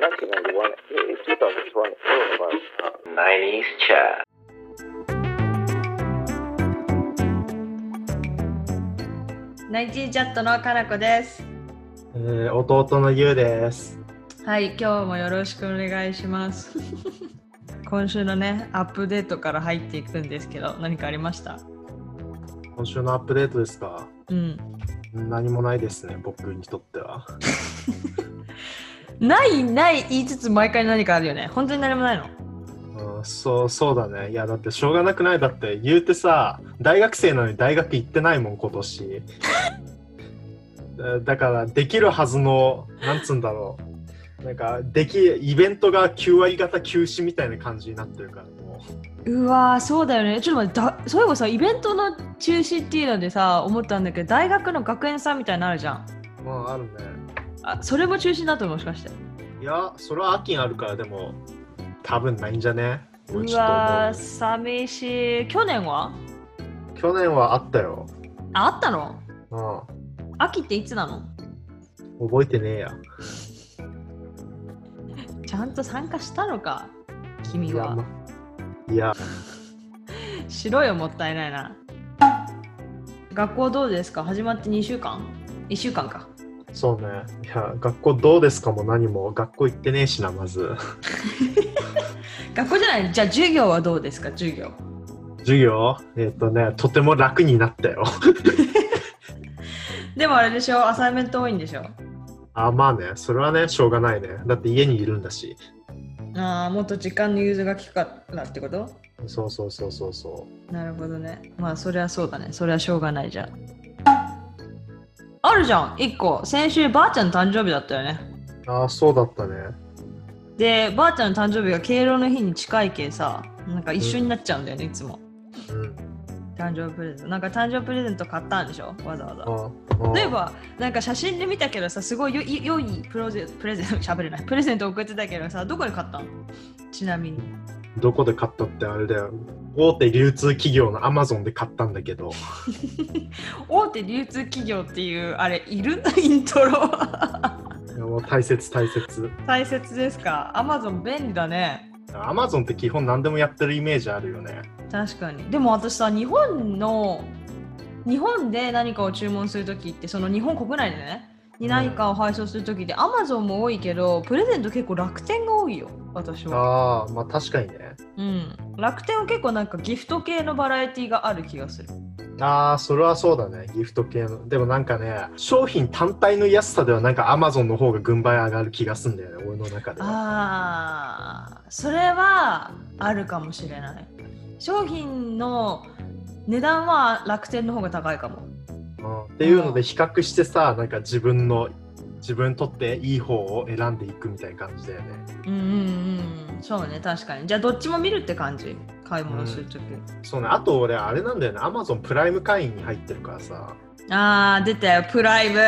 1991, eh, 2001, all of us. Uh, 90s chat. ナインティチャットのかなこです。えー弟のゆうです。はい、今日もよろしくお願いします。今週のね、アップデートから入っていくんですけど、何かありました？今週のアップデートですか？うん。何もないですね、僕にとっては。ないない言いつつ毎回何かあるよね。本当に何もないの？うん、そうそうだね。いや、だってしょうがなくない？だって言うてさ、大学生なのに大学行ってないもん、今年。だ だから、できるはずの、なんつうんだろう。なんか、でき、イベントが9割方休止みたいな感じになってるから、もうわー、そうだよね。ちょっと待って、だそういえばさ、イベントの中止っていうのでさ、思ったんだけど、大学の学園祭みたいなのあるじゃん。う。まあ、あるね。あ、それも中止になったのもしかして。いや、それは秋にあるから、でも、多分ないんじゃね？うわ寂しい。去年は？去年はあったよ。あ、あったの？うん。秋っていつなの？覚えてねえや。ちゃんと参加したのか君いや、はまいろよもったいないな学校どうですか？始まって2週間 ?1 週間かそうね。いや、学校どうですかも何も、学校行ってねえしな、まず。学校じゃない？じゃあ授業はどうですか？授業。授業？えっ、とね、とても楽になったよ。でもあれでしょ？アサイメント多いんでしょ？あ、まあね、それはね、しょうがないね。だって家にいるんだし。ああもっと時間の融通が利くからってこと？そうそうそうそうそなるほどね。まあそりゃそうだね。それはしょうがないじゃんあるじゃん。1個。先週ばあちゃんの誕生日だったよね。う。あ、そうだったね。でばあちゃんの誕生日が敬老の日に近いけさなんか一緒になっちゃうんだよね、いつも。うん。誕生日プレゼント。なんか誕生日プレゼント買ったんでしょ？わざわざ。ああ例えばなんか写真で見たけどさすごい良いプロゼプレゼント 喋れない。プレゼント送ってたけどさどこで買ったのちなみにどこで買ったってあれだよ。大手流通企業のアマゾンで買ったんだけど。大手流通企業っていうあれいる？イントロいやもう大切大切。大切ですか？アマゾン便利だねアマゾンって基本何でもやってるイメージあるよね。確かにでも私さ日本の日本で何かを注文するときってその日本国内でねに何かを配送するときってアマゾンも多いけどプレゼント結構楽天が多いよ私はああ、まあ確かにね。うん楽天は結構なんかギフト系のバラエティがある気がするああ、それはそうだね。ギフト系の。でもなんかね、商品単体の安さではなんか Amazon の方が軍配上がる気がすんだよね、俺の中では。ああそれはあるかもしれない商品の値段は楽天の方が高いかもうんっていうので比較してさ、なんか自分の、自分にとっていい方を選んでいくみたいな感じだよね。うんうんうん。そうね確かに。じゃあどっちも見るって感じ？買い物するとき、そうね、あと俺あれなんだよね、Amazon プライム会員に入ってるからさ。ああ出たよ。プライム。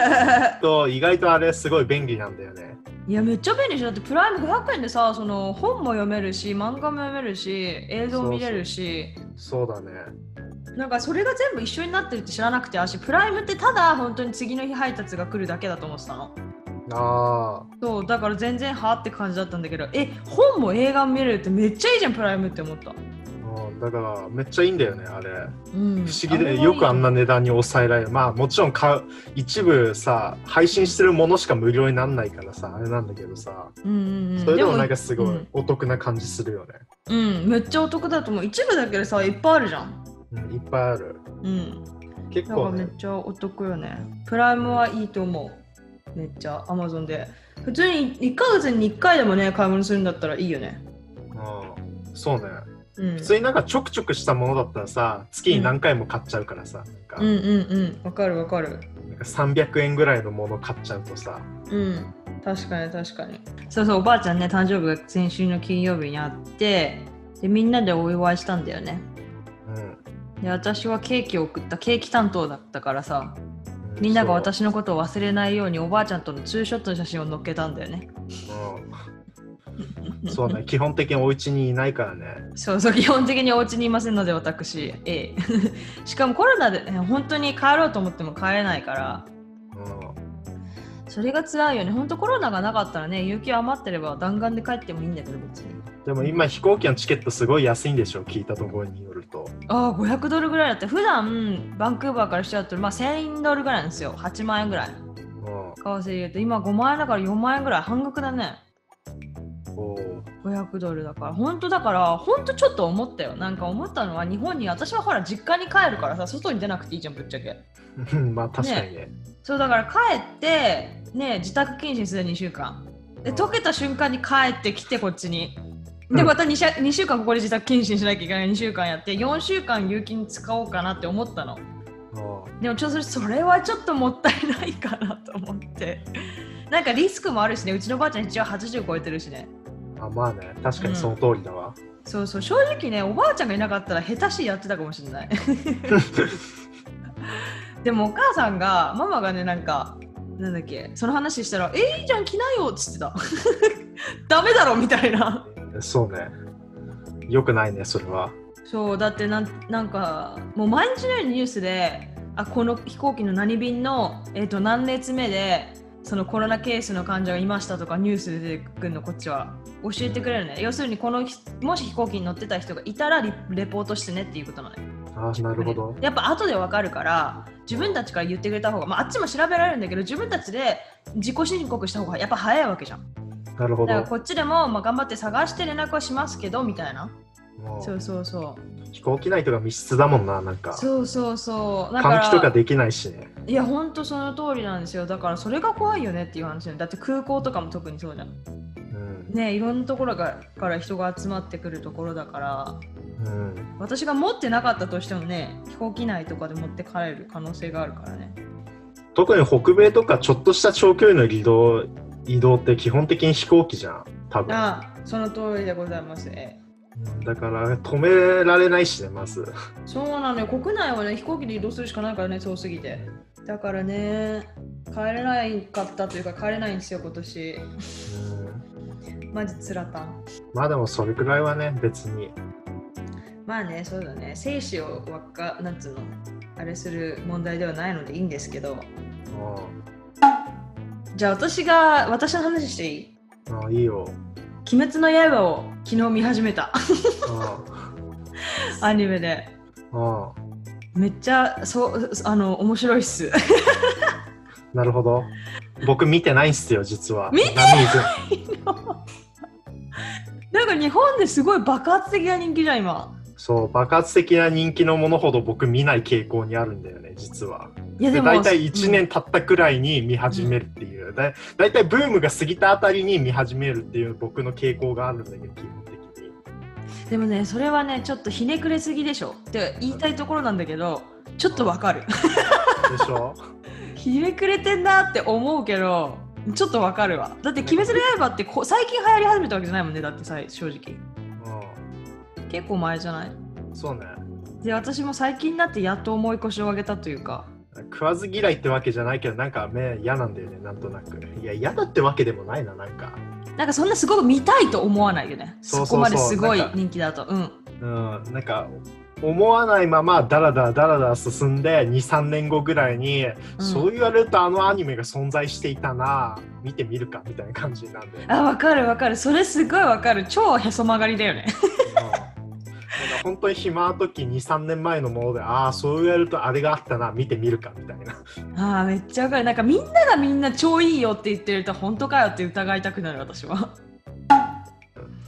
と意外とあれすごい便利なんだよね。いやめっちゃ便利でしょ。だってプライム500円でさその本も読めるし漫画も読めるし映像見れるし。そうだね。なんかそれが全部一緒になってるって知らなくて私プライムってただ本当に次の日配達が来るだけだと思ってたの。あそうだから全然はって感じだったんだけどえ本も映画も見れるってめっちゃいいじゃんプライムって思った、あ、うんだからめっちゃいいんだよね、あれ。うん、不思議でよくあんな値段に抑えられる。まあもちろん買う一部さ、配信してるものしか無料にならないからさ、あれなんだけどさ、うんうんうん。それでもなんかすごいうん。お得な感じするよね。うん、めっちゃお得だと思う。一部だけでさいっぱいあるじゃんうん、いっぱいある。うん。結構ね。めっ、ちゃお得よね。プライムはいいと思う。めっちゃ。アマゾンで。普通に1ヶ月に1回でもね買い物するんだったらいいよね。うん、そうね。うん。普通になんかちょくちょくしたものだったらさ、月に何回も買っちゃうからさ、なんか。うんうんうん。わかるわかる。なんか300円ぐらいのもの買っちゃうとさ、うん。確かに確かに。そうそうおばあちゃんね誕生日が先週の金曜日にあってでみんなでお祝いしたんだよね。うん。で私はケーキを送ったケーキ担当だったからさうみんなが私のことを忘れないようにおばあちゃんとのツーショットの写真を載っけたんだよね。うん、そうね、基本的にお家にいないからね。そうそう基本的にお家にいませんので私。A しかもコロナで、ね、本当に帰ろうと思っても帰れないから。うん、それが辛いよね。本当コロナがなかったらね、有給余ってれば弾丸で帰ってもいいんだけど、別に。でも今飛行機のチケットすごい安いんでしょ聞いたところによると。ああ、500ドルぐらいだって、普段バンクーバーからしちゃうと、まあ1000ドルぐらいなんですよ。8万円ぐらい。うん。為替で言うと、今5万円だから4万円ぐらい半額だね。おー500ドルだから本当だから本当ちょっと思ったよなんか思ったのは日本に私はほら実家に帰るからさ外に出なくていいじゃんぶっちゃけうんまあ確かにね。そうだから帰ってね自宅謹慎する2週間。でうん。溶けた瞬間に帰ってきてこっちに。うん。でまた 2, 週2週間ここで自宅謹慎しなきゃいけない。2週間やって4週間有金使おうかなって思ったの。うん。でもちょっとそれはちょっともったいないかなと思って。なんかリスクもあるしね。うちのばあちゃん一応80超えてるしね。あまあね、確かにその通りだわ。そうそう。正直ねおばあちゃんがいなかったら下手しいやってたかもしれない でもお母さんがママがねなんかなんだっけその話したら「えいいじゃん着なよ」っつってた。ダメだろみたいな。そうね。よくないね、それは。そうだってなんなんかもう毎日のようにニュースであこの飛行機の何便の、えー、と何列目でそのコロナケースの患者がいましたとかニュースで出てくるのこっちは。教えてくれるね。要するにこのひもし飛行機に乗ってた人がいたらリレポートしてねっていうことなのねあなるほど。やっぱ後でわかるから自分たちから言ってくれた方が、まあ、あっちも調べられるんだけど自分たちで自己申告した方がやっぱ早いわけじゃんなるほどだから。こっちでも、まあ、頑張って探して連絡はしますけどみたいなそうそうそう飛行機内とか密室だもんな、なんか。そうそうそう換気とかできないしね。いやほんとその通りなんですよだからそれが怖いよねっていう話ねだって空港とかも特にそうじゃん。ねいろんなところがから人が集まってくるところだからうん。私が持ってなかったとしてもね飛行機内とかで持って帰れる可能性があるからね。特に北米とかちょっとした長距離の移動移動って基本的に飛行機じゃん、多分。あその通りでございます。だから止められないしね、まず。そうなのよ。国内はね飛行機で移動するしかないからねそうすぎて。だからね帰れないかったというか帰れないんですよ今年。うんマジつらた。んまあでもそれくらいはね、別に。まあねそうだね。生死をわっかなんつうのあれする問題ではないのでいいんですけど。うじゃあ私が私の話していい？んあいいよ。鬼滅の刃を昨日見始めた。あアニメで。あ。めっちゃそうあの面白いっす。なるほど。僕見てないんすよ、実は。見てないいなんか日本ですごい爆発的な人気じゃん今。そう、爆発的な人気のものほど僕見ない傾向にあるんだよね、実は。でいやでも大体1年経ったくらいに見始めるっていう、だ大体ブームが過ぎたあたりに見始めるっていう僕の傾向があるんだけど、基本的に。でもねそれはねちょっとひねくれすぎでしょ。って言いたいところなんだけどちょっとわかる。でしょ？ひねくれてんなって思うけどちょっとわかるわ。だって「鬼滅の刃」ってこ最近流行り始めたわけじゃないもんねだってさ正直。結構前じゃない？うん、そうね。で私も最近になってやっと重い腰を上げたというか。食わず嫌いってわけじゃないけど、なんか目嫌なんだよね、なんとなく。いや、嫌だってわけでもないな、なんか。なんかそんなすごく見たいと思わないよね。そこまですごい人気だと。うん。うん、なんか思わないままダラダラダラダラ進んで23年後ぐらいに、そう言われるとあのアニメが存在していたな見てみるかみたいな感じになるんで、あわかるわかる。それすごいわかる。超へそ曲がりだよね。本当に暇な時23年前のものでああそう言われるとあれがあったな見てみるかみたいな。あーめっちゃわかる。なんかみんながみんな超いいよって言ってると本当かよって疑いたくなる私は。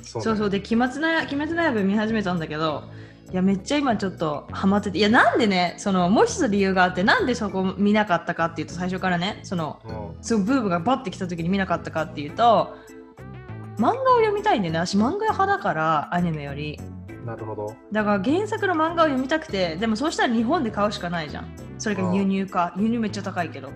そうそうそう。で鬼滅の刃見始めたんだけどいやめっちゃ今ちょっとハマってて。いやなんでねそのもう一つ理由があってなんでそこ見なかったかっていうと最初からねそのうん。すごいブームがバッてきた時に見なかったかっていうと漫画を読みたいんだよね。私漫画派だからアニメより。なるほど。だから原作の漫画を読みたくてでもそうしたら日本で買うしかないじゃん。それが輸入か。輸入めっちゃ高いけど。う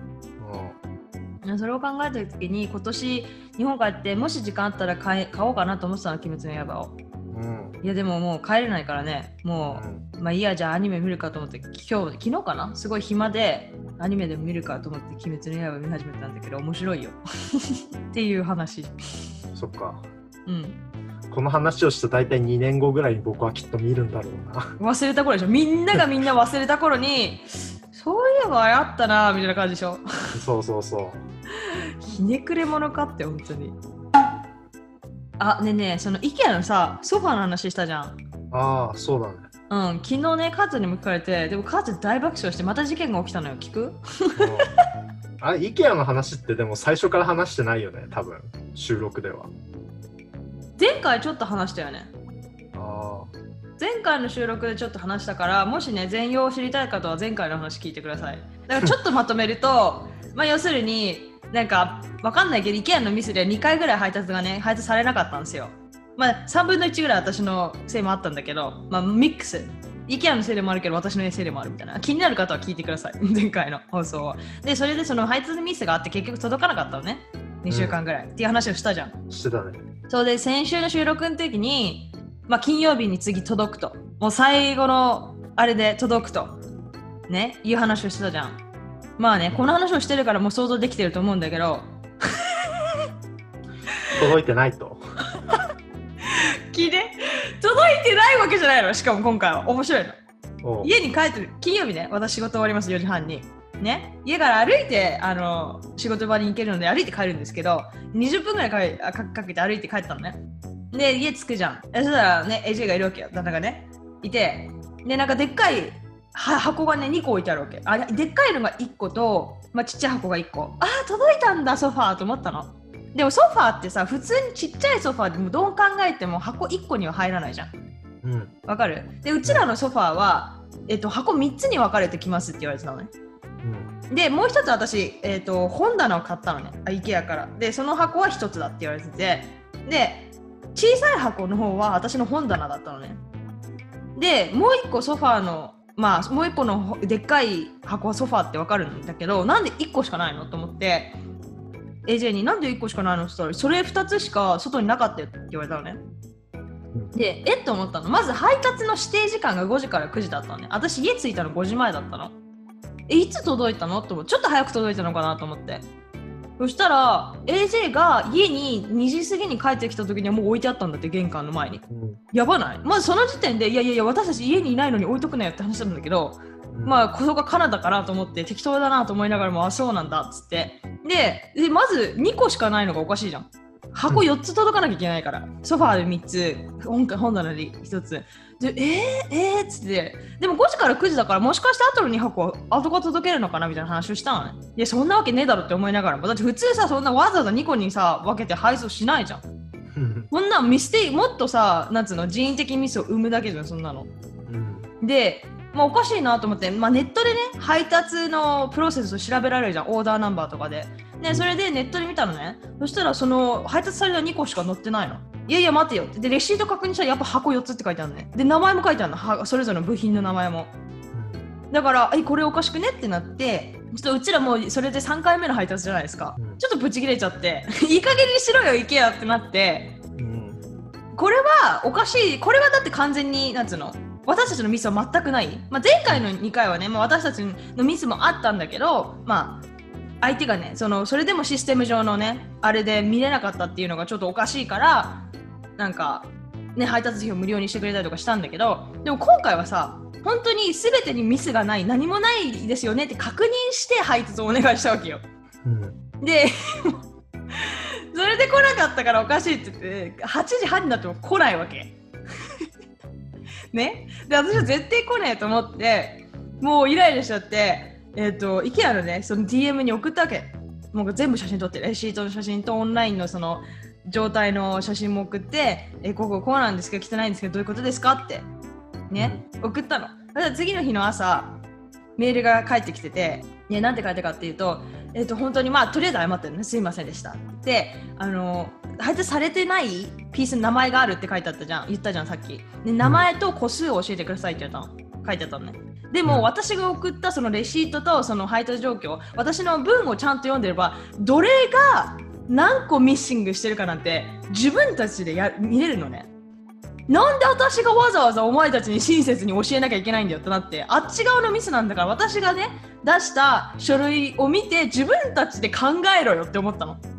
それを考えた時に今年日本帰ってもし時間あったら買え買おうかなと思ってたの鬼滅の刃を。んうん。いやでももう帰れないからね。もう、まあいいやじゃあアニメ見るかと思って今日昨日かな？すごい暇でアニメでも見るかと思って鬼滅の刃見始めたんだけど面白いよ。っていう話。そっか。うん。この話をした大体2年後ぐらいに僕はきっと見るんだろうな。忘れた頃でしょ？みんながみんな忘れた頃にそういえばあったなみたいな感じでしょ？そうそうそ ひねくれ者かって本当にあねえねえその IKEA のさソファーの話したじゃんああ、そうだね。うん昨日ねカーツにも聞かれてでもカーツ大爆笑してまた事件が起きたのよ聞く？うんあれ、IKEA の話ってでも最初から話してないよね、多分。収録では。前回ちょっと話したよねあ前回の収録でちょっと話したからもしね全容を知りたい方は前回の話聞いてくださいだからちょっとまとめるとまあ要するになんかわかんないけど IKEA のミスで2回ぐらい配達がね配達されなかったんですよ。まあ3分の1ぐらい私のせいもあったんだけどまあミックス。IKEA のせいでもあるけど私のせいでもあるみたいな。気になる方は聞いてください。前回の放送は。でそれでその配達ミスがあって結局届かなかったのね。2週間ぐらい、っていう話をしたじゃん。あ、してたね。そうで先週の収録の時に、まあ、金曜日に次届くと。もう最後のあれで届くと。ね。いう話をしてたじゃんまあねこの話をしてるからもう想像できてると思うんだけど。届いてないと。聞いて。届いてないわけじゃないの。しかも今回は。面白いの。家に帰ってる。金曜日ね。私仕事終わります。4時半に。ね。家から歩いてあの仕事場に行けるので歩いて帰るんですけど20分ぐらいかかかけて歩いて帰ったのね。で家着くじゃん。えそしたらね AJ がいるわけよ。旦那がね。いて。でなんかでっかいは箱がね2個置いてあるわけ。あでっかいのが1個と、まあ、ちっちゃい箱が1個。あー届いたんだソファーと思ったの。でもソファーってさ普通にちっちゃいソファーでもどう考えても箱1個には入らないじゃん。うん。わかる？でうちらのソファーは、えっと、箱3つに分かれてきますって言われてたのね。うん。でもう一つ私、えっと、本棚を買ったのね。あ IKEA から。でその箱は1つだって言われてて。で小さい箱の方は私の本棚だったのね。でもう1個ソファーのまあもう1個のでっかい箱はソファーって分かるんだけどなんで1個しかないのと思って AJ になんで1個しかないのって言ったらそれ2つしか外になかったよって言われたのねで、えっと思ったの。まず配達の指定時間が5時から9時だったのね。私家着いたの5時前だったの。え、いつ届いたの？って、ちょっと早く届いたのかなと思って。そしたら、AJ が家に2時過ぎに帰ってきた時にはもう置いてあったんだって、玄関の前に。うんやばない？まずその時点で、いやいやいや、私たち家にいないのに置いとくなよって話なんだけど、うんまあ、ここがカナダかなと思って、適当だなと思いながらも、あ、そうなんだっつって。で、でまず2個しかないのがおかしいじゃん。箱4つ届かなきゃいけないから、ソファーで3つ、本本棚で1つ。で、えー、えー、っつって、でも5時から9時だから、もしかして後の2箱は後が届けるのかなみたいな話をしたのね。いや、そんなわけねえだろって思いながらも、だって普通さ、そんなわざわざ2個にさ、分けて配送しないじゃん。うんこんなんミステイもっとさ、なんつうの、人為的ミスを生むだけじゃん、そんなの。うんで、まあ、おかしいなと思って、まあ、ネットでね配達のプロセスを調べられるじゃん。オーダーナンバーとかで。でそれでネットで見たのね。そしたらその配達された2個しか載ってないの。いやいや待てよ。ってでレシート確認したらやっぱ箱4つって書いてあるのね。で名前も書いてあるの。はそれぞれの部品の名前も。だからえこれおかしくねってなってちょっとうちらもうそれで3回目の配達じゃないですか、うん。ちょっとブチ切れちゃって いい加減にしろよ行けやってなって。うん。これはおかしい。これはだって完全になんつうの私たちのミスは全くない、まあ、前回の2回はね、まあ、私たちのミスもあったんだけどまあ相手がねそのそれでもシステム上のねあれで見れなかったっていうのがちょっとおかしいからなんかね配達費を無料にしてくれたりとかしたんだけどでも今回はさ本当に全てにミスがない何もないですよねって確認して配達をお願いしたわけよ。うん。で それで来なかったからおかしいって言って8時半になっても来ないわけね。で私は絶対来ねえと思ってもうイライラしちゃってえっ、と IKEA のねその DM に送ったわけ。もう全部写真撮ってレシートの写真とオンラインのその状態の写真も送ってえこここうなんですけど汚いんですけどどういうことですかってね、送ったの。たら次の日の朝メールが返ってきてて、ね、なんて書いたかっていうと、えっと本当にまあとりあえず謝ってるね。すいませんでした。であの配達されてない？ピースの名前があるって書いてあったじゃん。言ったじゃんさっき。で名前と個数を教えてくださいって言ったの。書いてあったのね。でも、うん。私が送ったそのレシートとその配達状況私の文をちゃんと読んでればどれが何個ミッシングしてるかなんて自分たちでや見れるのね。なんで私がわざわざお前たちに親切に教えなきゃいけないんだよってなってあっち側のミスなんだから私がね出した書類を見て自分たちで考えろよって思ったの。うん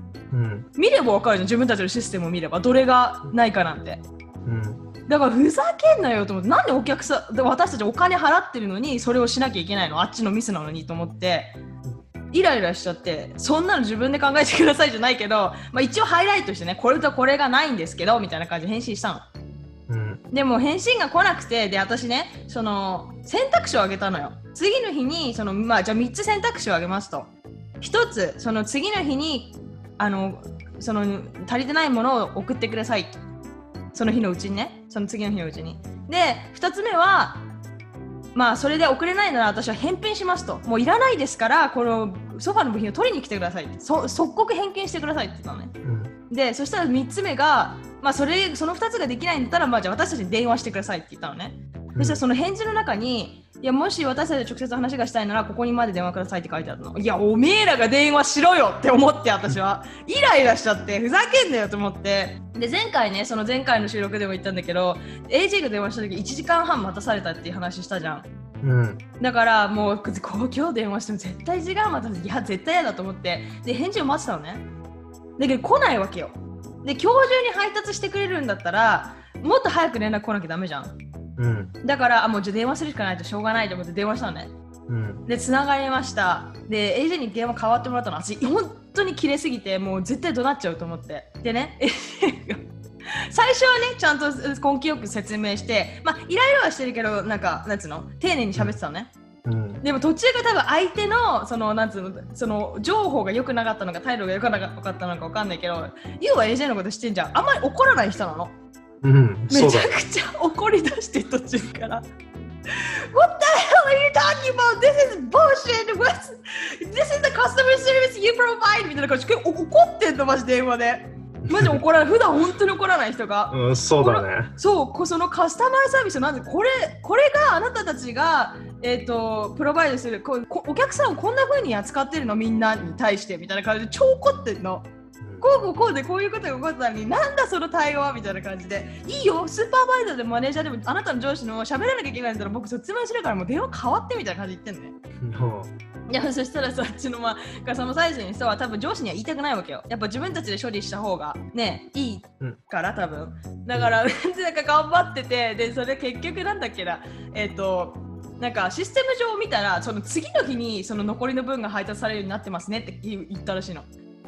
見ればわかるじゃん。自分たちのシステムを見れば。どれがないかなんて。うん。だからふざけんなよと思って。なんでお客さんで私たちお金払ってるのにそれをしなきゃいけないの？あっちのミスなのにと思って。イライラしちゃってそんなの自分で考えてくださいじゃないけど、まあ、一応ハイライトしてねこれとこれがないんですけどみたいな感じで返信したの。うん。でも返信が来なくてで私ねその選択肢をあげたのよ。次の日にそのまあじゃあ3つ選択肢をあげますと。1つその次の日にあのその足りてないものを送ってください。その日のうちにね。その次の日のうちに。で2つ目はまあそれで送れないなら私は返品しますと。もういらないですからこのソファの部品を取りに来てくださいそ即刻返金してくださいって言ったのね。うん。でそしたら3つ目が、まあ、それその2つができないんだったら、まあ、じゃあ私たちに電話してくださいって言ったのね、そしたらその返事の中にいやもし私たちと直接話がしたいならここにまで電話くださいって書いてあるの。いやおめえらが電話しろよって思って私は。イライラしちゃってふざけんなよと思って。で前回ねその前回の収録でも言ったんだけど AJ が電話した時1時間半待たされたっていう話したじゃん。うん。だからもうこ今日電話しても絶対時間待たせていや絶対嫌だと思って。で返事を待ってたのね。だけど来ないわけよ。で今日中に配達してくれるんだったらもっと早く連絡来なきゃダメじゃんうん。だからあもうじゃあ電話するしかないとしょうがないと思って電話したのね。うん。で繋がりました。で AJ に電話変わってもらったの。私本当に切れすぎてもう絶対怒鳴っちゃうと思って。でね 最初はねちゃんと根気よく説明してまあイライラはしてるけどなんかなんつうの？丁寧に喋ってたのね、うん。でも途中から多分相手のそのなんつうの？その情報が良くなかったのか態度が良くなかったのかわかんないけど YOU は AJ のこと知ってんじゃん。あんまり怒らない人なのうん。め。ちゃくちゃ怒り出して途中から What the hell are you talking about? This is bullshit! What's... This is the customer service you provide! みたいな感じでお怒ってんのマジ電話でマジ怒らない普段本当に怒らない人がうん、そうだね。そうこそのカスタマーサービスなんでこれこれがあなたたちが、えー、とプロバイドするここお客さんをこんな風に扱ってるのみんなに対してみたいな感じで超怒ってんのこうこうこうでこういうことが起こったのになんだその対応はみたいな感じで。いいよスーパーバイザーでもマネージャーでもあなたの上司の喋らなきゃいけないんだったら僕説明するからもう電話変わってみたいな感じで言ってんのね。うん。いやそしたらさあっちのまあカスタマーサイズに人は多分上司には言いたくないわけよ。やっぱ自分たちで処理した方がねいいから多分。だからなんか頑張っててでそれ結局なんだっけな。えっ、となんかシステム上見たらその次の日にその残りの分が配達されるようになってますねって言ったらしいの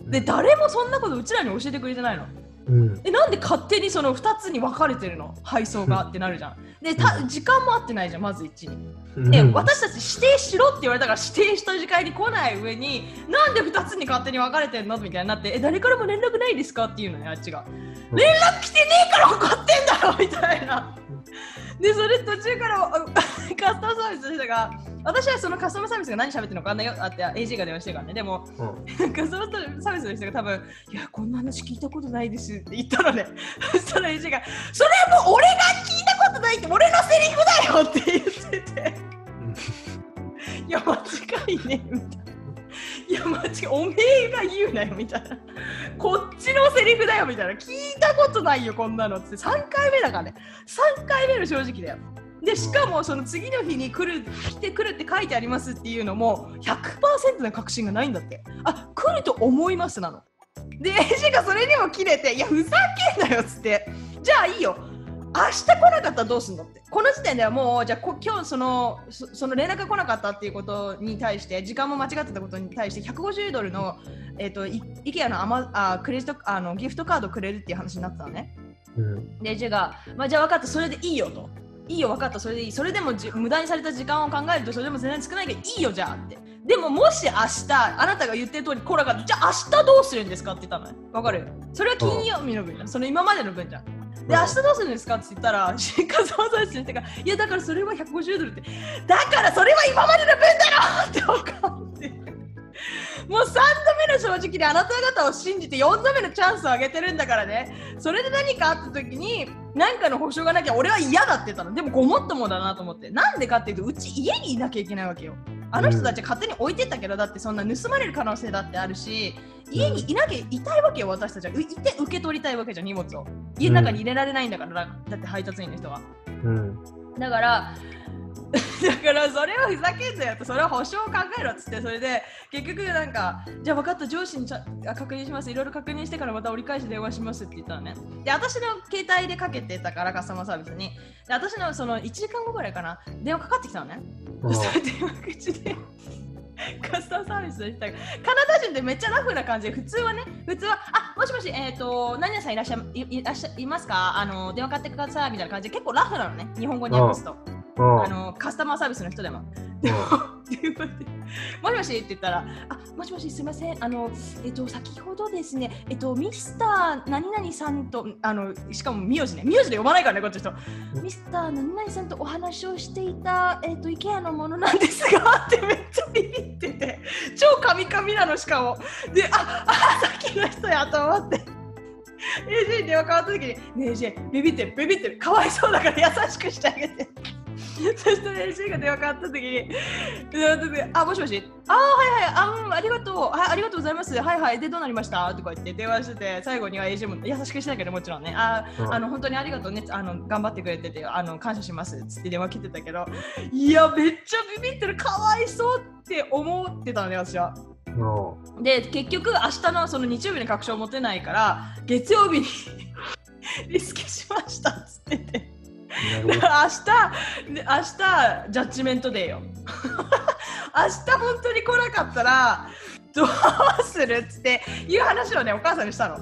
で誰もそんなことうちらに教えてくれてないの。うん。えなんで勝手にその2つに分かれてるの？配送がってなるじゃん。でた時間も合ってないじゃんまず1に。えうん。私たち指定しろって言われたから指定した時間に来ない上になんで2つに勝手に分かれてんの？みたいになってえ誰からも連絡ないですか？っていうのねあっちが。うん。連絡来てねえから怒ってんだろ！みたいな でそれ途中からあカスタマーサービスの人が私はそのカスタマーサービスが何喋ってるのか分かんないよあって AG が電話してるからね。でもうん。カスタマーサービスの人が多分いやこんな話聞いたことないですって言ったのね。そしたら AG がそれはもう俺が聞いたことないって俺のセリフだよって言ってて。いや、間違いねえみたいな。いや、間違、おめえが言うなよみたいな。こっちのセリフだよみたいな。聞いたことないよ、こんなのって。3回目だからね。3回目の正直だよ。で、しかもその次の日に来る、来てくるって書いてありますっていうのも100%の確信がないんだって。あ、来ると思いますなの。で、エジがそれにも切れて、いや、ふざけんなよっつって。じゃあいいよ。明日来なかったらどうすんのって。この時点ではもうじゃあこ今日そのそその連絡が来なかったっていうことに対して時間も間違ってたことに対して150ドルの、えー、とイ IKEA のアマあクレジットあのギフトカードくれるっていう話になってたのね。うん。でジェが、まあ、じゃあ分かったそれでいいよと。いいよ分かったそれでいい。それでもじ無駄にされた時間を考えるとそれでも全然少ないけどいいよじゃあって。でももし明日あなたが言ってる通り来なかったじゃあ明日どうするんですかって言ったのね。わかる？それは金曜日の分じゃん。その今までの分じゃんで明日どうするんですかって言ったら、新幹線サービスの人が、いやだからそれは150ドルって、だからそれは今までの分だろって分かって。もう3度目の正直であなた方を信じて4度目のチャンスをあげてるんだからね。それで何かあった時に何かの保証がなきゃ俺は嫌だって言ったの。でもごもっともだなと思って。なんでかっていうとうち家にいなきゃいけないわけよ。あの人たち勝手に置いてったけど、だってそんな盗まれる可能性だってあるし、家にいなきゃいたいわけよ、私たちは。ういて受け取りたいわけじゃん、荷物を。家の中に入れられないんだから、だって配達員の人は。うんだから、だからそれはふざけんなよって、それは保証を考えろっつって、それで結局なんか、じゃあ分かった、上司にちゃあ確認します、いろいろ確認してからまた折り返し電話しますって言ったのね。で、私の携帯でかけてたから、カスタマーサービスに。で、私のその1時間後ぐらいかな、電話かかってきたのね。そしたら電話口でカスタマーサービスの人がカナダ人ってめっちゃラフな感じで普通はね普通はあもしもしえっ、と何々さんいらっしゃいいいらっしゃいますか？あの電話買ってくださいみたいな感じで結構ラフなのね日本語に訳すとうんあのカスタマーサービスの人でも。で。もしもしって言ったら、あもしもしすみません、あの、えっと、先ほどですね、えっと、ミスター何々さんと、あの、しかも名字ね、名字で読まないからね、こっちの人。ミスター何々さんとお話をしていた、えっと、IKEA のものなんですが、ってめっちゃビビってて、超カミカミなの、しかも。で、あ、あ、さっきの人やと思って。AJ に電話変わった時に、ねえ AJ、ビビってる、ビビってる、かわいそうだから優しくしてあげて。そしたら AJ が電話変わった時に、あ、もしもし、あ、はいはい、あ、うん、ありがとう、はい、ありがとうございます、はいはい、で、どうなりました？とか言って電話してて、最後には AJ も優しくしなきゃね、もちろんね、あ、うん。あの、本当にありがとうね、あの、頑張ってくれてて、あの、感謝します、つって電話切ってたけど、いや、めっちゃビビってる、かわいそうって思ってたのね、私は。うん。で結局明日のその日曜日に確証持てないから月曜日に リスケしましたっつってて明日で明日ジャッジメントデーよ。明日本当に来なかったらどうするっていう話をねお母さんにしたの。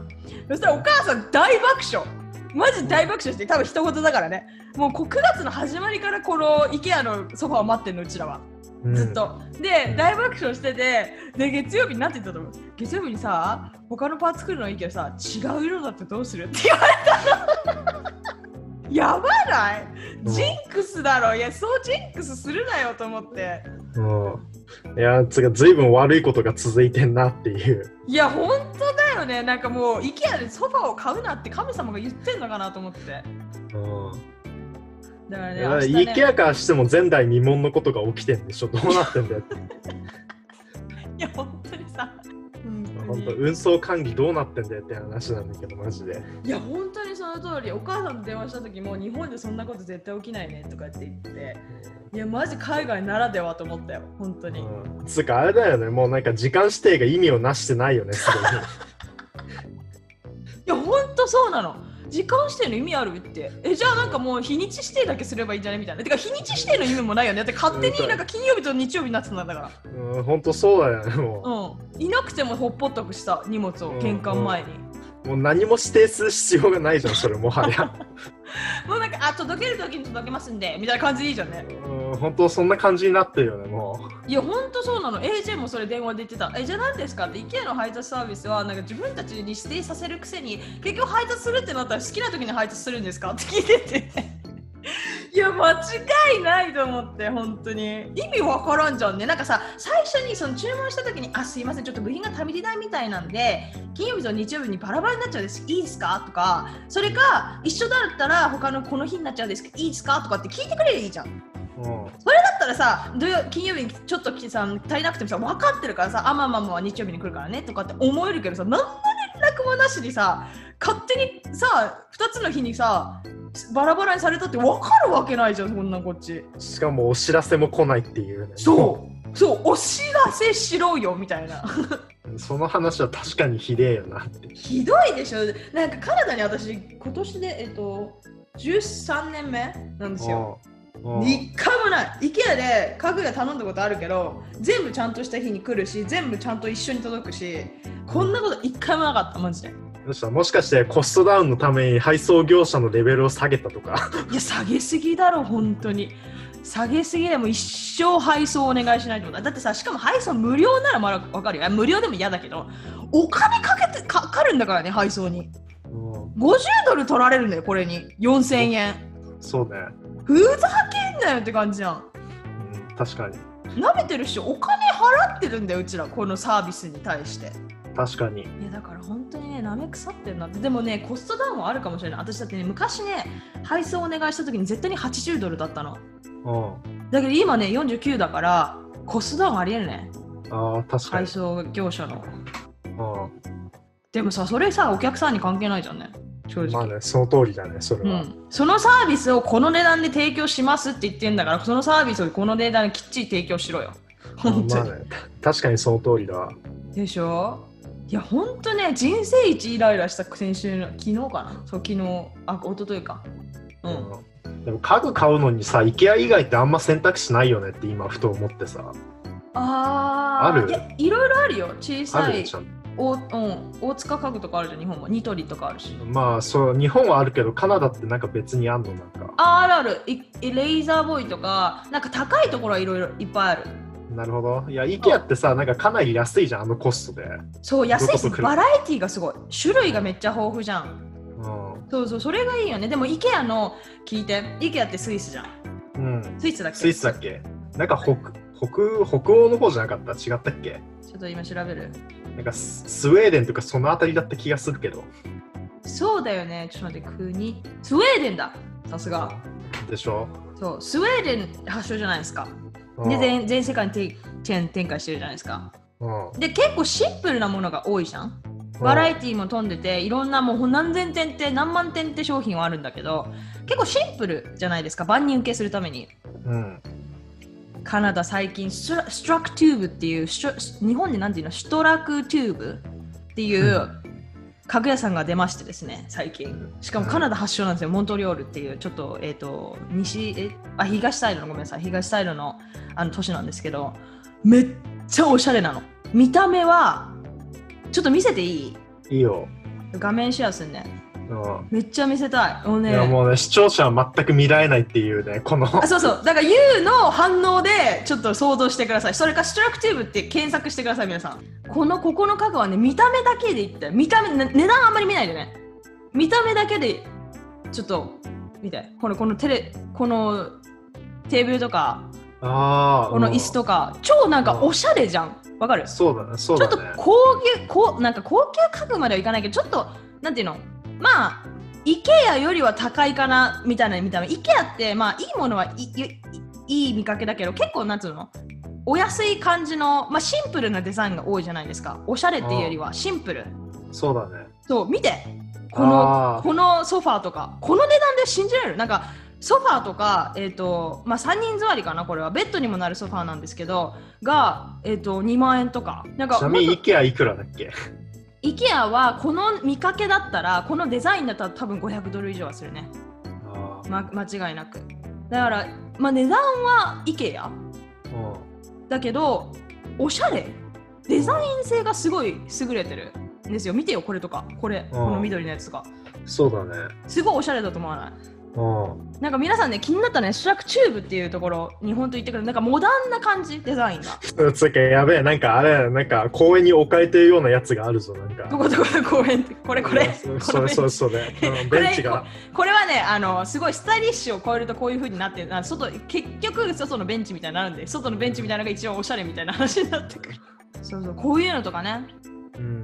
そしたらお母さん大爆笑。マジ大爆笑して多分一言だからね。もう9月の始まりからこの IKEA のソファーを待ってんのうちらは。うん。ずっと。で、大爆笑してて、で、月曜日になってたと思う。月曜日にさ、他のパーツ作るのいいけどさ、違う色だってどうするって言われたの。やばない？ジンクスだろ？いや、そうジンクスするなよと思って。うん。いやつがずいぶん悪いことが続いてんなっていう。いや、本当だよね。なんかもう、IKEA でソファーを買うなって神様が言ってんのかなと思って。うんだからね、いや明日ね。IKEA からしても前代未聞のことが起きてんでしょ？どうなってんだよって。いや、本当に。さ。本本当運送管理どうなってんだよって話なんだけどマジで。いや本当にその通りお母さんと電話した時も日本でそんなこと絶対起きないねとかって言っていやマジ海外ならではと思ったよ本当に、うん。つうかあれだよねもうなんか時間指定が意味をなしてないよねすごい いや本当そうなの時間指定の意味あるって。えじゃあなんかもう日にち指定だけすればいいんじゃないみたいな。てか日にち指定の意味もないよね。だって勝手になんか金曜日と日曜日になってたんだかうん本当そうだよねもらうん。いなくてもほっぽっとくした荷物を玄関前に、うもう何も指定する必要がないじゃんそれもはや もうなんかあ届ける時に届けますんでみたいな感じでいいじゃんねうん本当そんな感じになってるよねもいや、ほんとそうなの。AJ もそれ電話で言ってた。え、じゃあ何ですかって、IKEA の配達サービスは、なんか自分たちに指定させるくせに、結局配達するってなったら好きな時に配達するんですかって聞いてて。いや、間違いないと思って、本当に。意味わからんじゃんね。なんかさ、最初にその注文した時に、あ、すいません、ちょっと部品が足りないみたいなんで、金曜日と日曜日にバラバラになっちゃうんです。いいですか？とか、それか、一緒だったら他のこの日になっちゃうんですけど、いいですか？とかって聞いてくれりゃいいじゃん。う、うんそれだったらさ土曜金曜日にちょっとさ足りなくてもさ分かってるからさあまあまあまあ日曜日に来るからねとかって思えるけどさ何の連絡もなしにさ勝手にさ2つの日にさバラバラにされたって分かるわけないじゃんそんなんこっち。しかもお知らせも来ないっていうね。そう。そうお知らせしろよみたいな。う その話は確かにひでえよなってひどいでしょ。なんかカナダに私今年でえっと13年目なんですよ。一回もない。IKEA で家具屋頼んだことあるけど全部ちゃんとした日に来るし全部ちゃんと一緒に届くしこんなこと一回もなかったマジでどうしたもしかしてコストダウンのために配送業者のレベルを下げたとか？いや下げすぎだろ本当に。下げすぎでも一生配送お願いしないとだってさしかも配送無料ならまだわかるよ。あ無料でも嫌だけど。お金かけてかかるんだからね配送に。うん。50ドル取られるんだよこれに。4000円。そうね、ふざけんなよって感じじゃん。うん、確かに。舐めてるしお金払ってるんだようちら。このサービスに対して確かにいやだから本当にね、なめ腐ってんなって。でもね、コストダウンはあるかもしれない。私だってね、昔ね、配送お願いした時に絶対に80ドルだったの。うんだけど今ね、49だから、コストダウンありえるね。ああ確かに、配送業者の。うんでもさ、それさ、お客さんに関係ないじゃんね。正直。まあねその通りだねそれは、うん、そのサービスをこの値段で提供しますって言ってんだから、そのサービスをこの値段できっちり提供しろよ。本当に。まあね確かにその通りだわでしょ？いや、ほんとね、人生一イライラした先週の、昨日かな？そう、昨日、あ、一昨日か。うん。うん。でも家具買うのにさ IKEA 以外ってあんま選択肢ないよねって今ふと思ってさ。あー。ある？いやいろいろあるよ。小あさい。お、うん、大塚家具とかあるじゃん日本もニトリとかあるし。まあそう、日本はあるけど、カナダってなんか別にあんのなんか。ああるある。いレーザーボーイとかなんか高いところはいろいろいっぱいあるなるほど。いや、IKEA ってさ、なんかかなり安いじゃん、あのコストで。そう安いしバラエティがすごい。種類がめっちゃ豊富じゃん。うん。そうそうそれがいいよね。でも IKEA の聞いて。IKEA ってスイスじゃん。うん。スイスだっけ？スイスだっけ？なんか北北北欧の方じゃなかった？違ったっけ？ちょっと今調べる。なんかススウェーデンとかそのあたりだった気がするけど。そうだよね。ちょっと待って国？スウェーデンだ。さすが。でしょ？そうスウェーデン発祥じゃないですか。うんで全全世界にて展展開してるじゃないですか。うん。で結構シンプルなものが多いじゃん。バラエティも飛んでていろんなもう何千点って何万点って商品はあるんだけど結構シンプルじゃないですか万人受けするために。うん。カナダ最近ストラ Structube っていう日本で何ていうの？ Structube っていう家具屋さんが出ましてですね最近。しかもカナダ発祥なんですよ。モントリオールっていうちょっとえっ、と西えあ東サイドのごめんなさい。東サイドのあの都市なんですけどめっちゃおしゃれなの。見た目はちょっと見せていい？いいよ。画面シェアすんねうんめっちゃ見せたい。もうね。いやもうね、視聴者は全く見られないっていうね、この。あそうそう。だから YOU の反応でちょっと想像してください。それかストラクティブって検索してください皆さん。このここの家具はね見た目だけで言って見た目ね値段あんまり見ないでね。見た目だけでちょっと見て。このこのテレこのテーブルとかああ。この椅子とか超なんかおしゃれじゃん。わかる？うんそうだね、そうちょっとだね。高級こうなんか高級家具まではいかないけどちょっとなんていうの？まあ IKEA よりは高いかなみたいな見た目。IKEA ってまあいいものはいいい見かけだけど結構なんつうの？お安い感じの、まあ、シンプルなデザインが多いじゃないですか。おしゃれっていうよりはシンプル。そうだね。そう見て。こあのーこのソファーとか。この値段で信じられる？なんかソファーとか、えーとまあ、3人座りかなこれは。ベッドにもなるソファーなんですけどが、えー、と2万円とか。なんかちなみに IKEA いくらだっけ？IKEA はこの見かけだったらこのデザインだったら多分500ドル以上はするね、ま、間違いなく。だから、まあ、値段は IKEA うん。だけどおしゃれ。デザイン性がすごい優れてるんですよ。見てよこれとか。これこの緑のやつとか。そうだね。すごいおしゃれだと思わない？うん。なんか皆さんね気になったねストラクチューブっていうところ日本と言ってくるなんかモダンな感じデザインが。つうかやべえ、なんかあれ、なんか公園に置かれてるようなやつがあるぞ、なんか。どこどこ公園ってこれこれ。そうそれそれそれ。うんベンチが。これはねあのすごいスタイリッシュを超えるとこういう風になって外結局外のベンチみたいになるんで外のベンチみたいなのが一番おしゃれみたいな話になってくる。そうそうこういうのとかね。うん。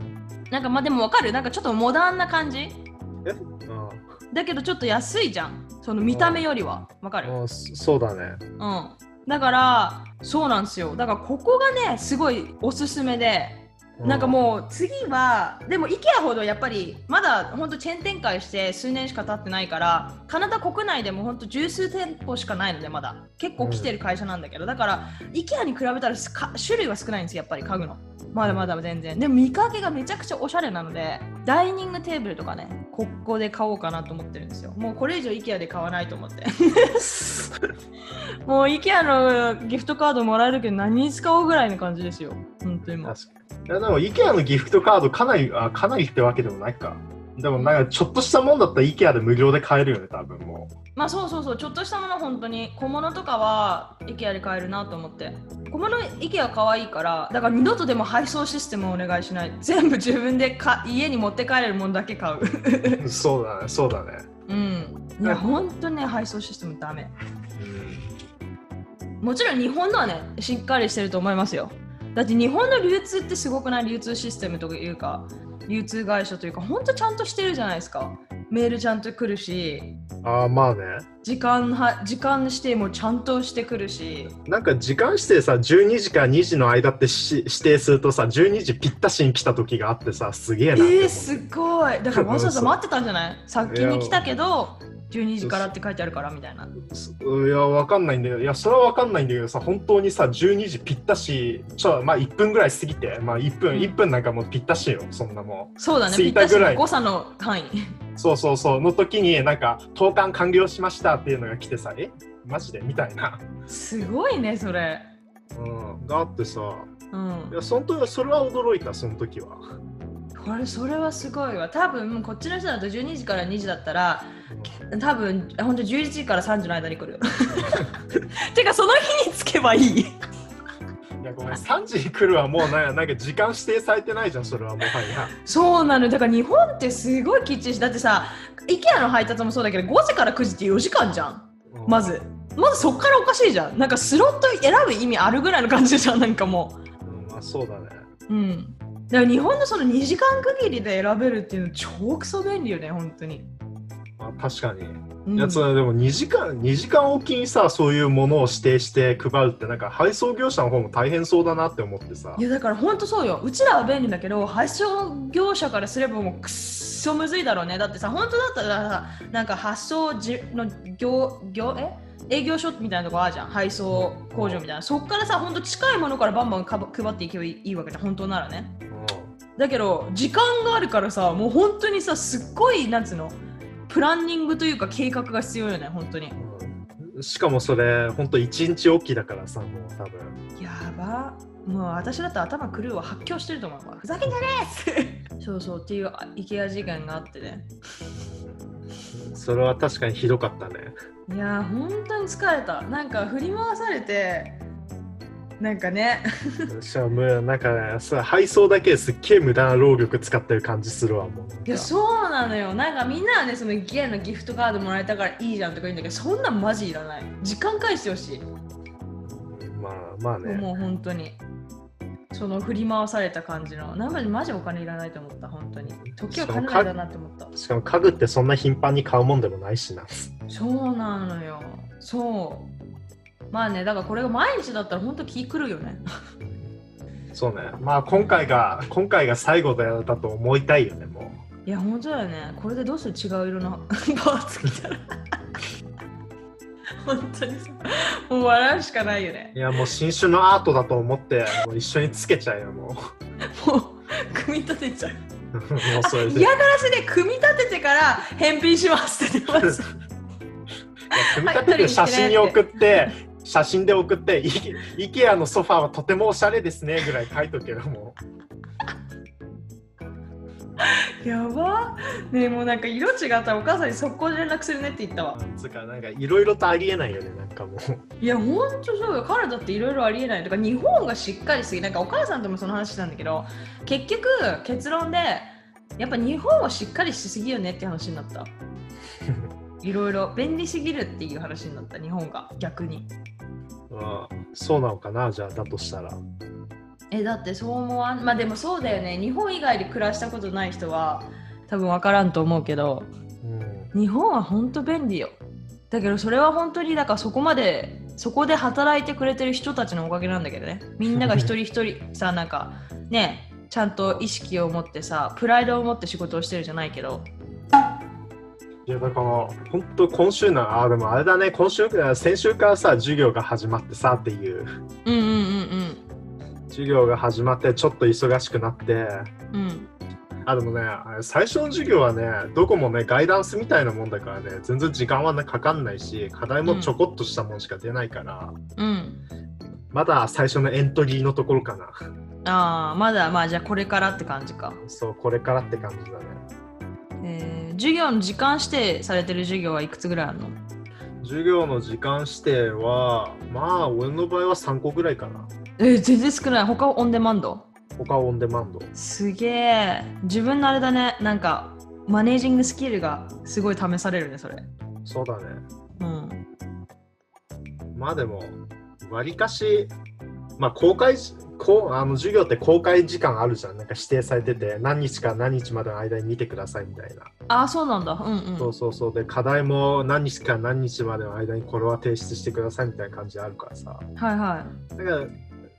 なんかまあでもわかる。なんかちょっとモダンな感じ。え？うんだけどちょっと安いじゃん。その見た目よりは。わかる？そうだね。うん。だからそうなんですよ。だからここがねすごいおすすめでなんかもう次はでも IKEA ほどやっぱりまだ本当チェーン展開して数年しか経ってないからカナダ国内でも本当十数店舗しかないのでまだ。結構来てる会社なんだけど、だから IKEA に比べたら種類は少ないんですよやっぱり家具の。まだまだ全然。でも見かけがめちゃくちゃおしゃれなのでダイニングテーブルとかねここで買おうかなと思ってるんですよ。もうこれ以上 IKEA で買わないと思って。もう IKEA のギフトカードもらえるけど何に使おうぐらいの感じですよ。本当に確かに。いやでも IKEA のギフトカードかなり、あかなりってわけでもないか。でもなんかちょっとしたもんだったら IKEA で無料で買えるよね、多分もまあそうそうそうちょっとしたもの本当に小物とかは IKEA で買えるなと思って。小物 IKEA 可愛いからだから二度とでも配送システムをお願いしない。全部自分でか家に持って帰れるものだけ買う。う。そうだね、そうだね。うん。いや本当ね配送システムダメ。うん。もちろん日本のはねしっかりしてると思いますよだって日本の流通ってすごくない？流通システムというか流通会社というか本当ちゃんとしてるじゃないですか。メールちゃんと来るしああ、まあね。時間は時間指定もちゃんとしてくるし。なんか時間指定さ、12時から2時の間ってし指定するとさ、12時ぴったしに来た時があってさ、すげええなって思う。ー、すごい。だからわざわざ待ってたんじゃない？先に来たけど12時からって書いてあるからみたいな。いや、わかんないんだよ。いや、それはわかんないんだけどさ、本当にさ、12時ぴったし、ちょ、まあ1分ぐらい過ぎて、まあ1分、うん。1分なんかもうぴったしよ、そんなもん。そうだね。着いたぐらい。ぴったしの誤差の範囲。そうそうそう、の時になんか、投函完了しましたっていうのが来てさ、え？マジで？みたいな。すごいねそれ。うん、があってさ、うん。いやその時それは驚いた、その時は。これそれはすごいわ。多分こっちの人だと12時から2時だったら多分本当11時から3時の間に来るよ。てかその日に着けばいい。いやごめん、3時に来るはもうなんなんか時間指定されてないじゃん、それはもはや。そうなのだから日本ってすごいきっちりしだってさ IKEA の配達もそうだけど5時から9時って4時間じゃん。うん。まず。まずそっからおかしいじゃん。なんかスロット選ぶ意味あるぐらいの感じじゃん なんかもう。んまあ、そうだね。ううん。だから日本のその2時間区切りで選べるっていうの超クソ便利よね本当に、まあ、確かに。うん。いやつはでも2時間、2時間おきにさ、そういうものを指定して配るって、なんか配送業者の方も大変そうだなって思ってさ。い。やだから本当そうよ。うちらは便利だけど配送業者からすればもうくっそむずいだろうね。だってさ本当だったらさなんか発送じの業業え？営業所みたいなとこあるじゃん。配送工場みたいな。そっからさ本当近いものからバンバンかば配っていけばいいいいわけじゃん。本当ならね。だけど時間があるからさもう本当にさすっごいなんつうの？プランニングというか計画が必要よね本当に。うんうんしかもそれ、ほんと1日おきだからさ、もう多分。やば。もう私だって頭狂うわ。発狂してると思うわ。ふざけんじゃねえ そうそうっていうあ IKEA 事件があってね。それは確かにひどかったね。いやー本当に疲れた。なんか振り回されてなんかね。しかもなんかね、さ配送だけですっげえ無駄な労力使ってる感じするわ、もう。いやそうなのよ。なんかみんなはねその IKEA のギフトカードもらえたからいいじゃんとか言うんだけどそんなんマジいらない。時間返してほしい。まあまあね。もう本当に。その振り回された感じの。なんかマジお金いらないと思った本当に。時は金ないだなって思った。しかも家具ってそんな頻繁に買うもんでもないしな。そうなのよ。そうまあねだからこれが毎日だったら本当気狂うよねそうね。まあ今回が、今回が最後だだと思いたいよね、もいや本当だよねこれでどうする違う色の パーツ着たら 本当にもう笑うしかないよねう。いやもう新種のアートだと思って、もう一緒につけちゃうよ、もう。もう組み立てちゃう もうそれで。嫌がらせで組み立ててから返品しますって出ます組み立てて写真に送って、写真で送って、イケ IKEA のソファーはとてもおしゃれですねぐらい書いとけよ、も やば。ねえもうなんか色違ったらお母さんに速攻で連絡するねって言ったわ。う。つうか、なんかいろいろとありえないよね、なんかもう。いやほんとそうよ。彼だっていろいろありえない。とか日本がしっかりしすぎなんかお母さんともその話したんだけど結局結論でやっぱ日本はしっかりしすぎよねって話になった いろいろ便利すぎるっていう話になった日本が逆に。ああそうなのかな、じゃあ、だとしたら。えだってそう思わんまあでもそうだよね。日本以外で暮らしたことない人は多分分からんと思うけどうん。日本は本当便利よ。だけどそれは本当にだからそこまでそこで働いてくれてる人たちのおかげなんだけどね。みんなが一人一人さ なんかねちゃんと意識を持ってさプライドを持って仕事をしてるじゃないけどいやだから本当今週なあでもあれだね。今週先週からさ授業が始まってさっていう。うんうんうん授業が始まってちょっと忙しくなって。うん。うんあでもね最初の授業はねどこもねガイダンスみたいなもんだからね全然時間は、ね、かかんないし課題もちょこっとしたもんしか出ないから、うん。まだ最初のエントリーのところかな。ああまだまあじゃあこれからって感じか。そうこれからって感じだね。えー、授業の時間指定されてる授業はいくつぐらいあるの？授業の時間指定はまあ俺の場合は3個ぐらいかな。えー、全然少ない。他はオンデマンド？他はオンデマンド。すげえ。自分のあれだね。なんかマネージングスキルがすごい試されるねそれ。そうだね。うん。まあでも、わりかし、まあ公開し、こうあの授業って公開時間あるじゃん。なんか指定されてて、何日から何日までの間に見てくださいみたいな。ああそうなんだうんうんそうそうそう。で、課題も何日から何日までの間にこれは提出してくださいみたいな感じあるからさ。はいはだから、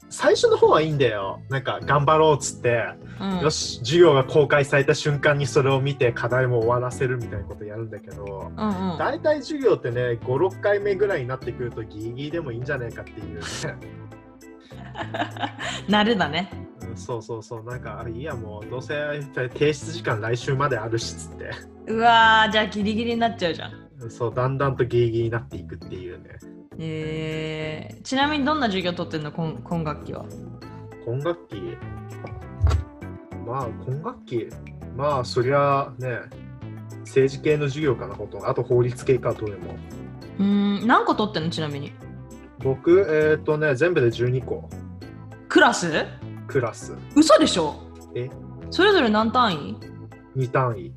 最初の方はいいんだよ。なんか頑張ろうっつって、い、うん、よし、授業が公開された瞬間にそれを見て課題も終わらせるみたいなことやるんだけど、うんうん大体授業ってね、5、6回目ぐらいになってくるとギリギリでもいいんじゃないかっていうね。慣れだね。うんそうそうそう、なんか、いいや、もう、どうせ提出時間来週まであるしっつって、うわーじゃあギリギリになっちゃうじゃん。そう、だんだんとギリギリになっていくっていうね。えー、ちなみにどんな授業取ってんの今今学期は？今学期？まあ今学期まあそりゃね政治系の授業かなほとんど。あと法律系かどれも。うーん何個取ってんのちなみに？僕えっ、とね全部で12個クラス？クラス。嘘でしょ？え？それぞれ何単位？2単位。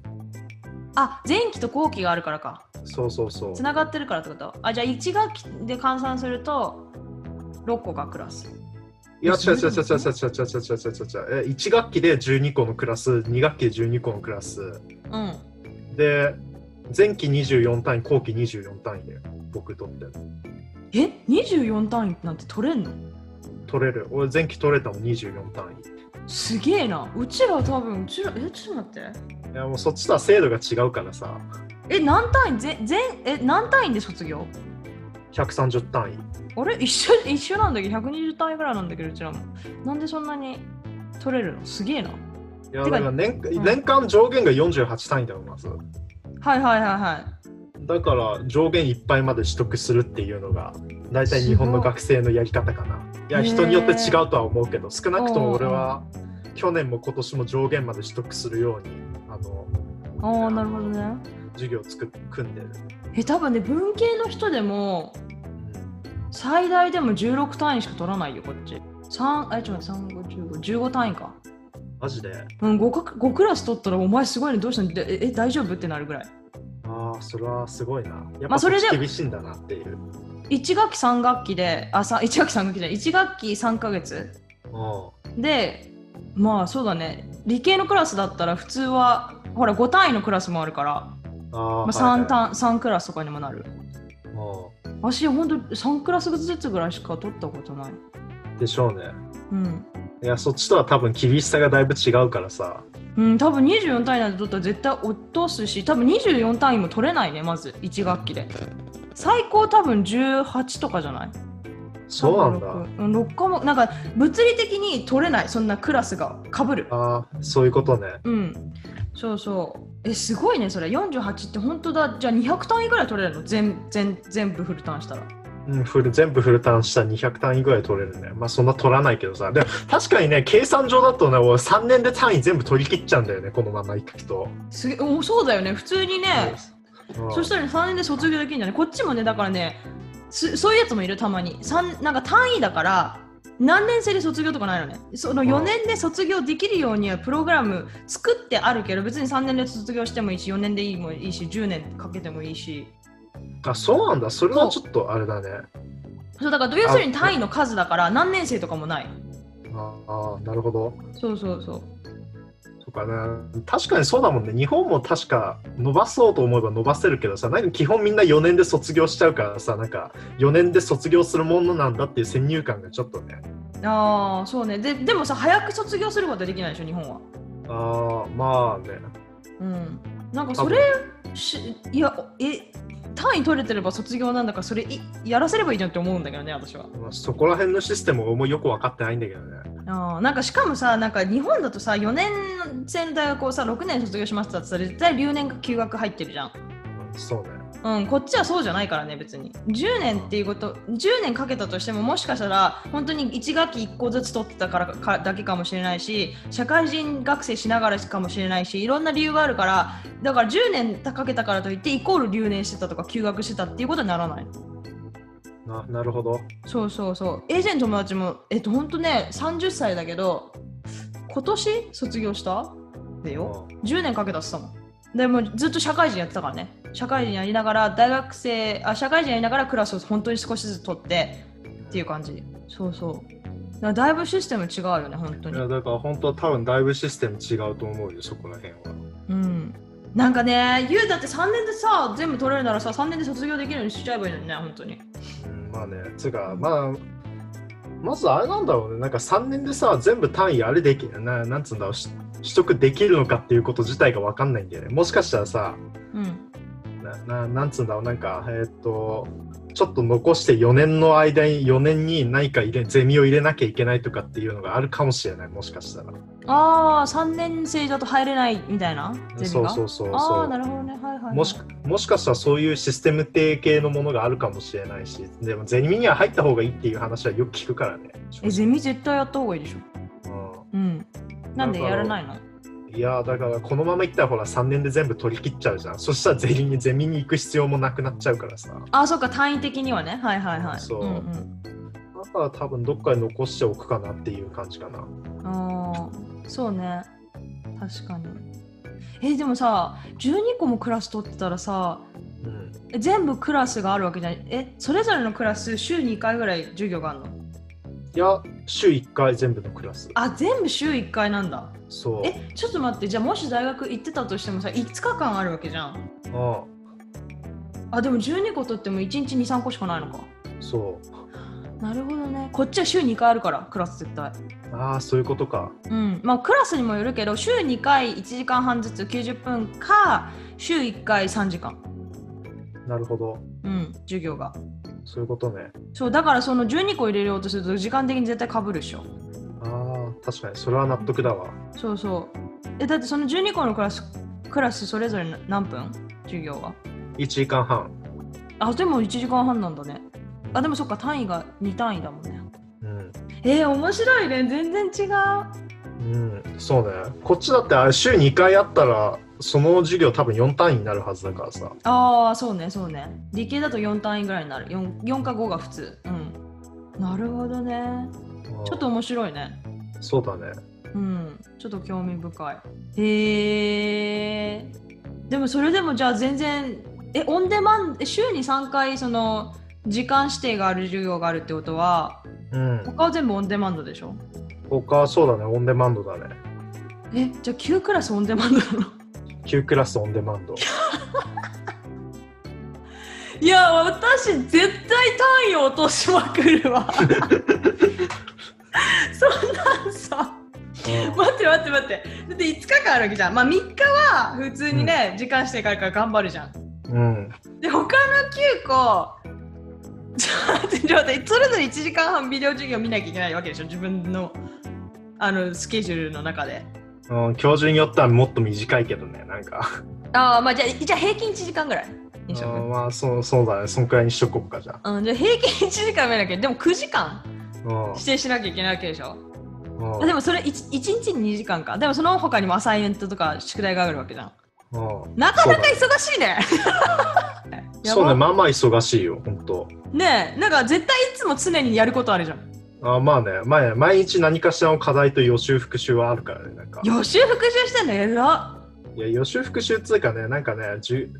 あ前期と後期があるからか。そうそうそう。つながってるからってこと？あじゃあ1学期で換算すると6個がクラス。いや違う違う違う違う違う違う違う違う違う。え1学期で12個のクラス2学期で12個のクラス。うん。で前期24単位後期24単位で僕取って。るえ24単位なんて取れんの？取れる。俺前期取れたもん24単位。すげえな。うちら多分うちらえちょっと待って。いやもうそっちとは制度が違うからさ。え何単位？ぜ全え何単位で卒業？130単位。あれ？一緒一緒なんだけど120単位ぐらいなんだけどうちらも。なんでそんなに取れるの？すげえな。いやだから年,、ん。年間上限が48単位だよまず。はいはいはいはいだから上限いっぱいまで取得するっていうのが大体日本の学生のやり方かな。いや人によって違うとは思うけど少なくとも俺は去年も今年も上限まで取得するようにあのああなるほどね。授業を作っ組んでる、え多分ね文系の人でも最大でも16単位しか取らないよこっち。3あちょっと待って3515単位か。マジで？うん 5, か5クラス取ったらお前すごいねどうしたの？え大丈夫？ってなるぐらいああそれはすごいな。やっまあぱそれ厳しいんだなっていう、1学期3学期であさ1学期3学期で1学期3ヶ月。うんでまあそうだね。理系のクラスだったら普通はほら5単位のクラスもあるから、あーまあ、はい 3, はい。単3クラスとかにもなる。う私ほんと3クラスずつぐらいしか取ったことない。んでしょうね。うん。いやそっちとは多分厳しさがだいぶ違うからさうん、多分24単位なんて取ったら絶対落とすし、多分24単位も取れないね、まず1学期で。最高多分18とかじゃない？そうなんだうん6科目、なんか物理的に取れない、そんなクラスがかぶる。ああそういうことねうん。そうそう。え、すごいね、それ。48って本当だ。じゃあ200単位ぐらい取れるの？全全全部フルターンしたら。うん、フル全部フルターンしたら200単位ぐらい取れるね。まあそんな取らないけどさ。でも確かにね、計算上だとね、俺3年で単位全部取り切っちゃうんだよね、このままいくと。すげおそうだよね、普通にね。うんそしたら、ね、3年で卒業できるんだね。こっちもね、だからね、すそういうやつもいる、たまに。三なんか単位だから、何年生で卒業とかないのね。そのうん4年で卒業できるようにはプログラム作ってあるけど、別に3年で卒業してもいいし、4年でいいもいいし、10年かけてもいいし。あ、そうなんだ。それはちょっとあれだね。そうだから、要するに単位の数だから、何年生とかもない。ああ、なるほど。そうそうそう。そうかね。確かにそうだもんね。日本も確か伸ばそうと思えば伸ばせるけどさ、何基本みんな4年で卒業しちゃうからさ、なんか4年で卒業するものなんだっていう先入観がちょっとね。ああ、そうね。ででもさ、早く卒業することはできないでしょ、日本は。ああ、まあね。うん。なんかそれし、いや、え、単位取れてれば卒業なんだから、それいやらせればいいじゃんって思うんだけどね、私は。まあそこら辺のシステムをもうよく分かってないんだけどね。あーなんかしかもさ、なんか日本だとさ、4年生の大学をさ、6年卒業しますって言ったら絶対留年か休学入ってるじゃん。うんそうね。うん、こっちはそうじゃないからね、別に。10年っていうこと、10年かけたとしても、もしかしたら、本当に1学期1個ずつ取ってたからかだけかもしれないし、社会人学生しながらかもしれないし、いろんな理由があるから、だから10年かけたからといって、イコール留年してたとか休学してたっていうことにならない。ななるほど。そうそうそう。エージェントの友達も、えっと、本当ね、30歳だけど、今年卒業した？でよ。10年かけたってたもん。でもずっと社会人やってたからね。社会人やりながら、大学生、あ、社会人やりながらクラスを本当に少しずつ取ってっていう感じ。そうそう。だだいぶシステム違うよね、本当にいや。だから本当多分だいぶシステム違うと思うよ、そこら辺は。うん。なんかね、言うだって3年でさ、全部取れるならさ、3年で卒業できるようにしちゃえばいいのにね、本当に。うん、まあね、つうか、まあ、まずあれなんだろうね、なんか3年でさ、全部単位あれできな、なんつうんだろう、し取得できるのかっていうこと自体が分かんないんだよね。もしかしたらさ、うん。なななんつうんだろう、なんか、えーっと、ちょっと残して4年の間に、4年に何か入れ、ゼミを入れなきゃいけないとかっていうのがあるかもしれない、もしかしたら。ああ、3年生だと入れないみたいな？ゼミが？そうそうそうああ、なるほどね。はいはい、はい。もしもしかしたらそういうシステム定系のものがあるかもしれないし、でもゼミには入った方がいいっていう話はよく聞くからね。え、ゼミ絶対やった方がいいでしょ。うんうん。なんでやらないの？いやだからこのままいったらほら3年で全部取り切っちゃうじゃん。そしたらゼミにゼミに行く必要もなくなっちゃうからさ。あ、そっか、単位的にはね。はいはいはい。そうんうん。だから多分どっかに残しておくかなっていう感じかな。ああ、そうね。確かに。え、でもさ、12個もクラス取ってたらさ、うん。え全部クラスがあるわけじゃない。え、それぞれのクラス週2回ぐらい授業があるの？いや、週1回全部のクラス。あ、全部週1回なんだ。そう。え、ちょっと待って、じゃあもし大学行ってたとしてもさ、5日間あるわけじゃん。ああ、でも12個取っても1日2、3個しかないのか。あそう。なるほどね。こっちは週2回あるから、クラス絶対。ああ、そういうことか。うん。まあ、クラスにもよるけど、週2回1時間半ずつ90分か、週1回3時間。なるほど。うん、授業が。そういうことね。そう、だからその12個入れようとすると、時間的に絶対かぶるでしょ。ああ、確かに。それは納得だわ。そうそう。え、だってその12個のクラス、クラスそれぞれ何分？授業は？1時間半。あ、でも1時間半なんだね。あ、でもそっか、単位が2単位だもんね。うん。えー、面白いね。全然違う。うん、そうね。こっちだってあれ週2回あったら、その授業多分4単位になるはずだからさ。ああ、そうね、そうね。理系だと4単位ぐらいになる。4, 4か5が普通。うん。なるほどね。ちょっと面白いね。そうだね。うん。ちょっと興味深い。へえ。でもそれでもじゃあ全然、え、オンデマン週に3回その時間指定がある授業があるってことは、うん。他は全部オンデマンドでしょ？他はそうだね。オンデマンドだね。え、じゃあ9クラスオンデマンドなの？9クラスオンデマンド。いや、私絶対単位落としまくるわ。そんなんさ。うん待って待って待って。だって5日間あるわけじゃん。まあ3日は普通にね、時間指定があるから頑張るじゃん。うん。で、他の9個、ちょっと待って、ちょっと待って、それぞれ1時間半ビデオ授業見なきゃいけないわけでしょ、自分のあのスケジュールの中で。うん、教授によってはもっと短いけどね、なんか。ああ、まあじゃあ、じゃあ平均1時間ぐらい？にしとくうんまあそうそうだね、そんくらいにしとこうかじゃあ。うん、じゃあ平均1時間目だけど、でも9時間うん指定しなきゃいけないわけでしょ？うんあでもそれ 1, 日に2時間か。でもその他にもアサイメントとか宿題があるわけじゃん。うんなかなか忙しいね。そうね、まあまあ忙しいよ、ほんと。ねえ、なんか絶対いつも常にやることあるじゃん。あまあね、まあね、毎日何かしらの課題と予習復習はあるからね、なんか。予習復習してんの？えらいや、予習復習っつうかね、なんかね、じゅ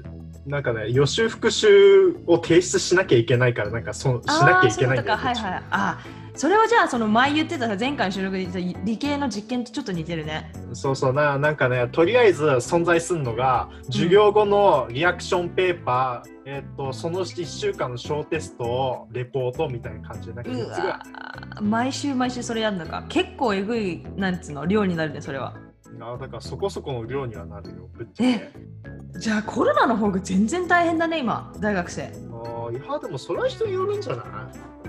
なんかね、予習復習を提出しなきゃいけないから、なんかそしなきゃいけないんだよ。あはいはい。あそれはじゃあその前言ってたさ前回の収録で言ってた理系の実験とちょっと似てるね。そうそうな、なんかね、とりあえず存在するのが、授業後のリアクションペーパー、えっと、その1週間の小テスト、レポートみたいな感じで、なんかう3つぐらいわ毎週毎週それやるのか。結構えぐい、なんつうの、量になるね、それは。あだからそこそこの量にはなるよ、ぶっちゃけえ。じゃあコロナの方が全然大変だね、今、大学生。あーいや、でもそれは人によるんじゃない？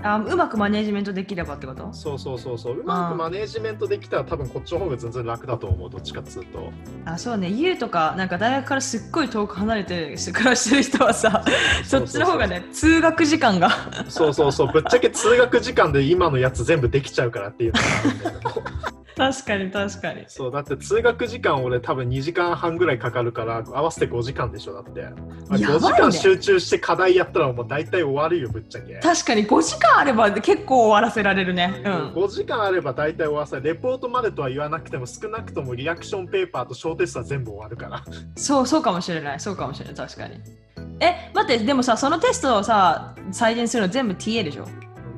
あうまくマネジメントできればってこと？そうそうそうそう。うまくマネージメントできたら多分こっちの方が全然楽だと思う、どっちかっつうと。あそうね、家とか、なんか大学からすっごい遠く離れて暮らしてる人はさ、そっちの方がね、通学時間が。そうそうそう。ぶっちゃけ通学時間で今のやつ全部できちゃうからっていうのがあるんだけど。確かに確かに。そう、だって通学時間俺多分2時間半ぐらいかかるから合わせて5時間でしょ、だって。まあやばいね5時間集中して課題やったらもう大体終わるよ、ぶっちゃけ。確かに5時間あれば結構終わらせられるね。うん。5時間あれば大体終わらせる。レポートまでとは言わなくても少なくともリアクションペーパーと小テストは全部終わるから。そう、そうかもしれない。そうかもしれない。確かに。え、待って、でもさ、そのテストをさ、再現するの全部 TA でしょ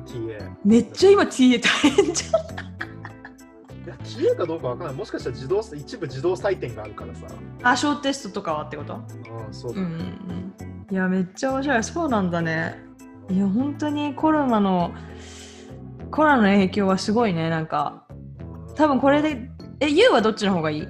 ？TA。めっちゃ今 TA 大変じゃん。いや、TA かどうかわかんない。もしかしたら自動一部自動採点があるからさ。あ、小テストとかはってこと？うん、そうだね。うん。いや、めっちゃ面白い。そうなんだね。いや、本当にコロナの、コロナの影響はすごいね。なんか、多分これで、え、ユウはどっちの方がいい？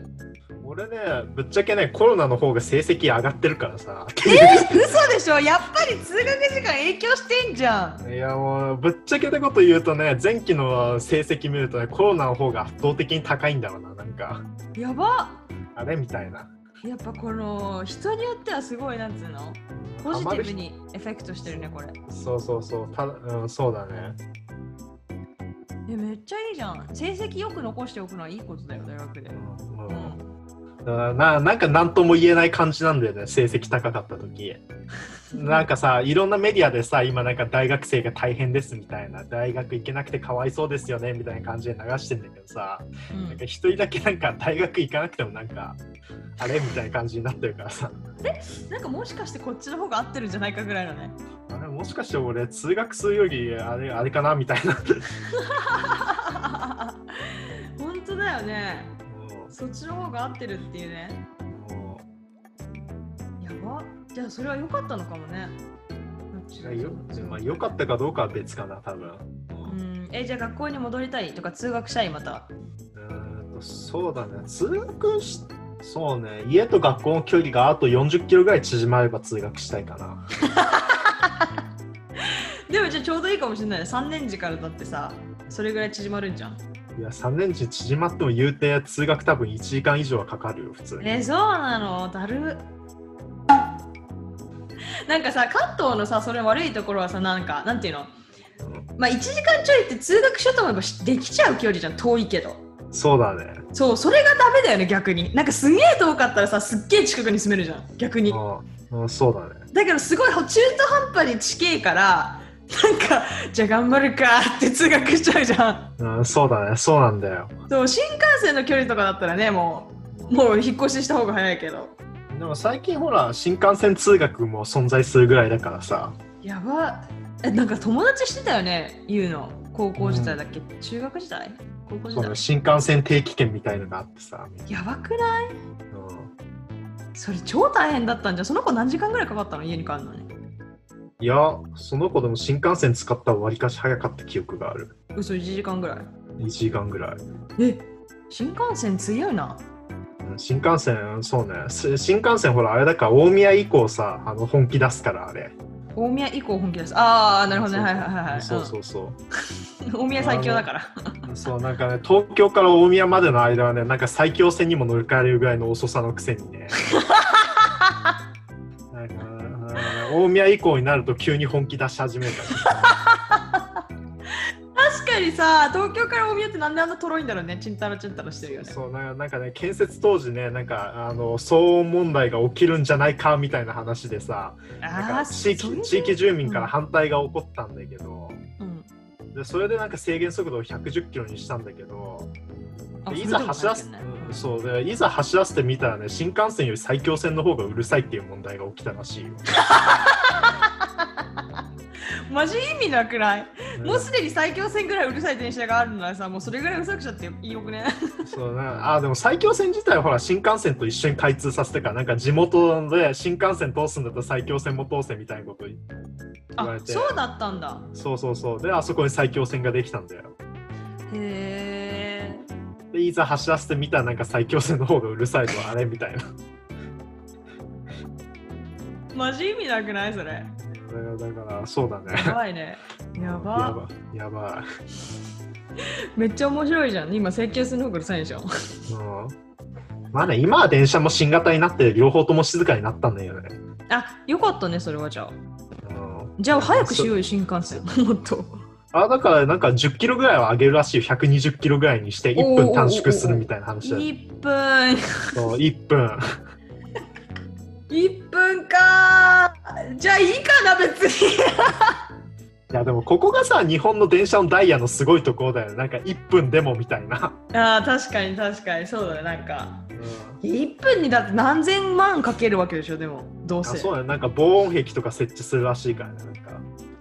俺ね、ぶっちゃけね、コロナの方が成績上がってるからさ。嘘でしょ？やっぱり通学時間影響してんじゃん。いやもう、ぶっちゃけたこと言うとね、前期の成績見るとね、コロナの方が圧倒的に高いんだろうな、なんか。やば。あれみたいな。やっぱこの人によってはすごいなんつうの？ポジティブにエフェクトしてるねこれ。そうそうそう。た、うん、そうだね。えめっちゃいいじゃん。成績よく残しておくのはいいことだよ大学で。うん。うんななんか何とも言えない感じなんだよね成績高かった時。なんかさいろんなメディアでさ今なんか大学生が大変ですみたいな大学行けなくてかわいそうですよねみたいな感じで流してんだけどさうん。なんか一人だけなんか大学行かなくてもなんかあれみたいな感じになってるからさ。なんかもしかしてこっちの方が合ってるんじゃないかぐらいのね。あれもしかして俺通学するよりあれあれかなみたいな。本当だよね。うそっちの方が合ってるっていうね。やば。じゃあそれは良かったのかもね。よ,、まあ、よかったかどうかは別かな多分。うん。えじゃあ学校に戻りたいとか通学したいまた。うーんとそうだね。通学しそうね。家と学校の距離があと40キロぐらい縮まれば通学したいかな。でもじゃあちょうどいいかもしれないね。3年時からだってさそれぐらい縮まるんじゃんいや3年時縮まっても言うて通学多分1時間以上はかかるよ普通に、えそうなの？だる。なんかさ関東のさそれ悪いところはさなんかなんていうの？まあ1時間ちょいって通学しようと思えばしできちゃう距離じゃん遠いけど。そうだね。そうそれがダメだよね逆に。なんかすげえ遠かったらさすっげえ近くに住めるじゃん逆に。うんうんそうだね。だけどすごい中途半端に近いからなんかじゃあ頑張るかって通学しちゃうじゃん。うんそうだね。そうなんだよ。そう新幹線の距離とかだったらねもうもう引っ越しした方が早いけど。でも最近ほら新幹線通学も存在するぐらいだからさ。やば。えなんか友達してたよね言うの高校時代だっけ、中学時代？高校時代？新幹線定期券みたいのがあってさ、やばくない？うん。それ超大変だったんじゃん。その子何時間ぐらいかかったの？家に帰るのにいやその子でも新幹線使ったらわりかし早かった記憶がある。嘘1時間ぐらい？1時間ぐらい。え新幹線強いな。うん新幹線そうね。す新幹線ほらあれだから大宮以降さあの本気出すからあれ。大宮以降本気です。ああなるほどね。はいはいはいはい。そうそうそう。うん。大宮最強だから。そうなんかね東京から大宮までの間はねなんか埼京線にも乗り換えれるぐらいの遅さのくせにね 大宮以降になると急に本気出し始めるから確かにさ東京から大宮ってなんであんなとろいんだろうね。チンタラチンタラしてるよね。そうなんかなんかね建設当時ねなんかあの騒音問題が起きるんじゃないかみたいな話でさなんか地域地域住民から反対が起こったんだけど、うん。でそれでなんか制限速度を110キロにしたんだけどいざ走らせ、そういざ走らせてみたらね新幹線より埼京線の方がうるさいっていう問題が起きたらしいよ。マジ意味なくない？うん。もうすでに最強線ぐらいうるさい電車があるならさもうそれぐらいうるさくしちゃっていいよくね？そうね、あでも埼京線自体はほら新幹線と一緒に開通させてからなんか地元で新幹線通すんだったら埼京線も通せみたいなこと言言わあれて。そうだったんだ。そうそうそう。であそこに埼京線ができたんだよ。へえでいざ走らせてみたらなんか埼京線の方がうるさいとあれみたいな。マジ意味なくないそれ？だからだからそうだね。やばいね。ややばばやば。めっちゃ面白いじゃん。今請求するの方がうるさいでしょ？い、うん、まあね今は電車も新型になって両方とも静かになったんだよね、あよかったねそれはじゃあ。うん、じゃあ早くしようよ新幹線。もっとあだからなんか10キロぐらいは上げるらしいよ。120キロぐらいにして1分短縮するみたいな話だよ1分。そう1分。1分か。じゃあいいかな別に。いやでもここがさ日本の電車のダイヤのすごいところだよね。なんか1分でもみたいな、あー確かに確かに。そうだねなんか。うん。1分にだって何千万かけるわけでしょでも。どうあせそうだねなんか防音壁とか設置するらしいからねなんか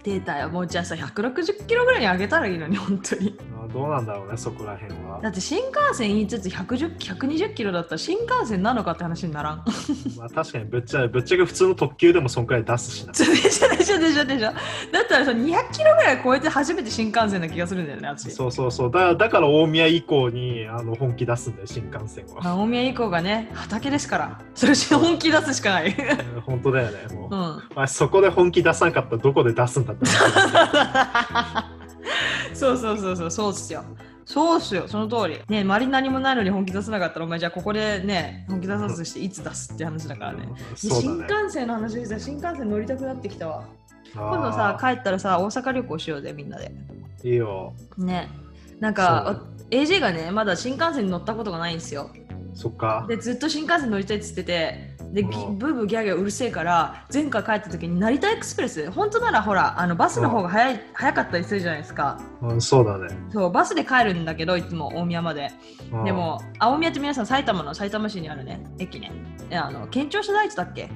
データよもうじゃあさ160キロぐらいに上げたらいいのに本当に。どうなんだろうねそこら辺は。だって新幹線言いつつ110 120キロだったら新幹線なのかって話にならん。まあ確かにぶっちゃぶっちゃけ普通の特急でもそんくらい出すしな。でしょでしょでしょでしょ。だったらさ200キロぐらい超えて初めて新幹線な気がするんだよね私そうそうそう。だだから大宮以降にあの本気出すんだよ新幹線は、まあ大宮以降がね畑ですから。それし本気出すしかない。うん本当だよねもう、うん。まあ、そこで本気出さなかったらどこで出すんだって そうそうそうそうそうっすよそうっすよ、その通り。ね周りに何もないのに本気出さなかったら、お前じゃあここでね、本気出さずしていつ出すって話だからね。でそう新。幹線の話でさ、新幹線乗りたくなってきたわ。今今度さ、帰ったらさ、大阪旅行しようぜ、みんなで。いいよ。ね。なんか、AJ がね、まだ新幹線に乗ったことがないんですよ。そっか。で、ずっと新幹線乗りたいって言ってて、で、ぎうんブーブーギャーギャーうるせえから、前回帰った時に成田エクスプレス、本当ならほら、あのバスの方が早い、早かったりするじゃないですか。うん、そうだね。そう、バスで帰るんだけど、いつも大宮まで。うんで、も、青宮って皆さん埼玉の埼玉市にあるね、駅ね。いやあの、県庁所在地だっけ？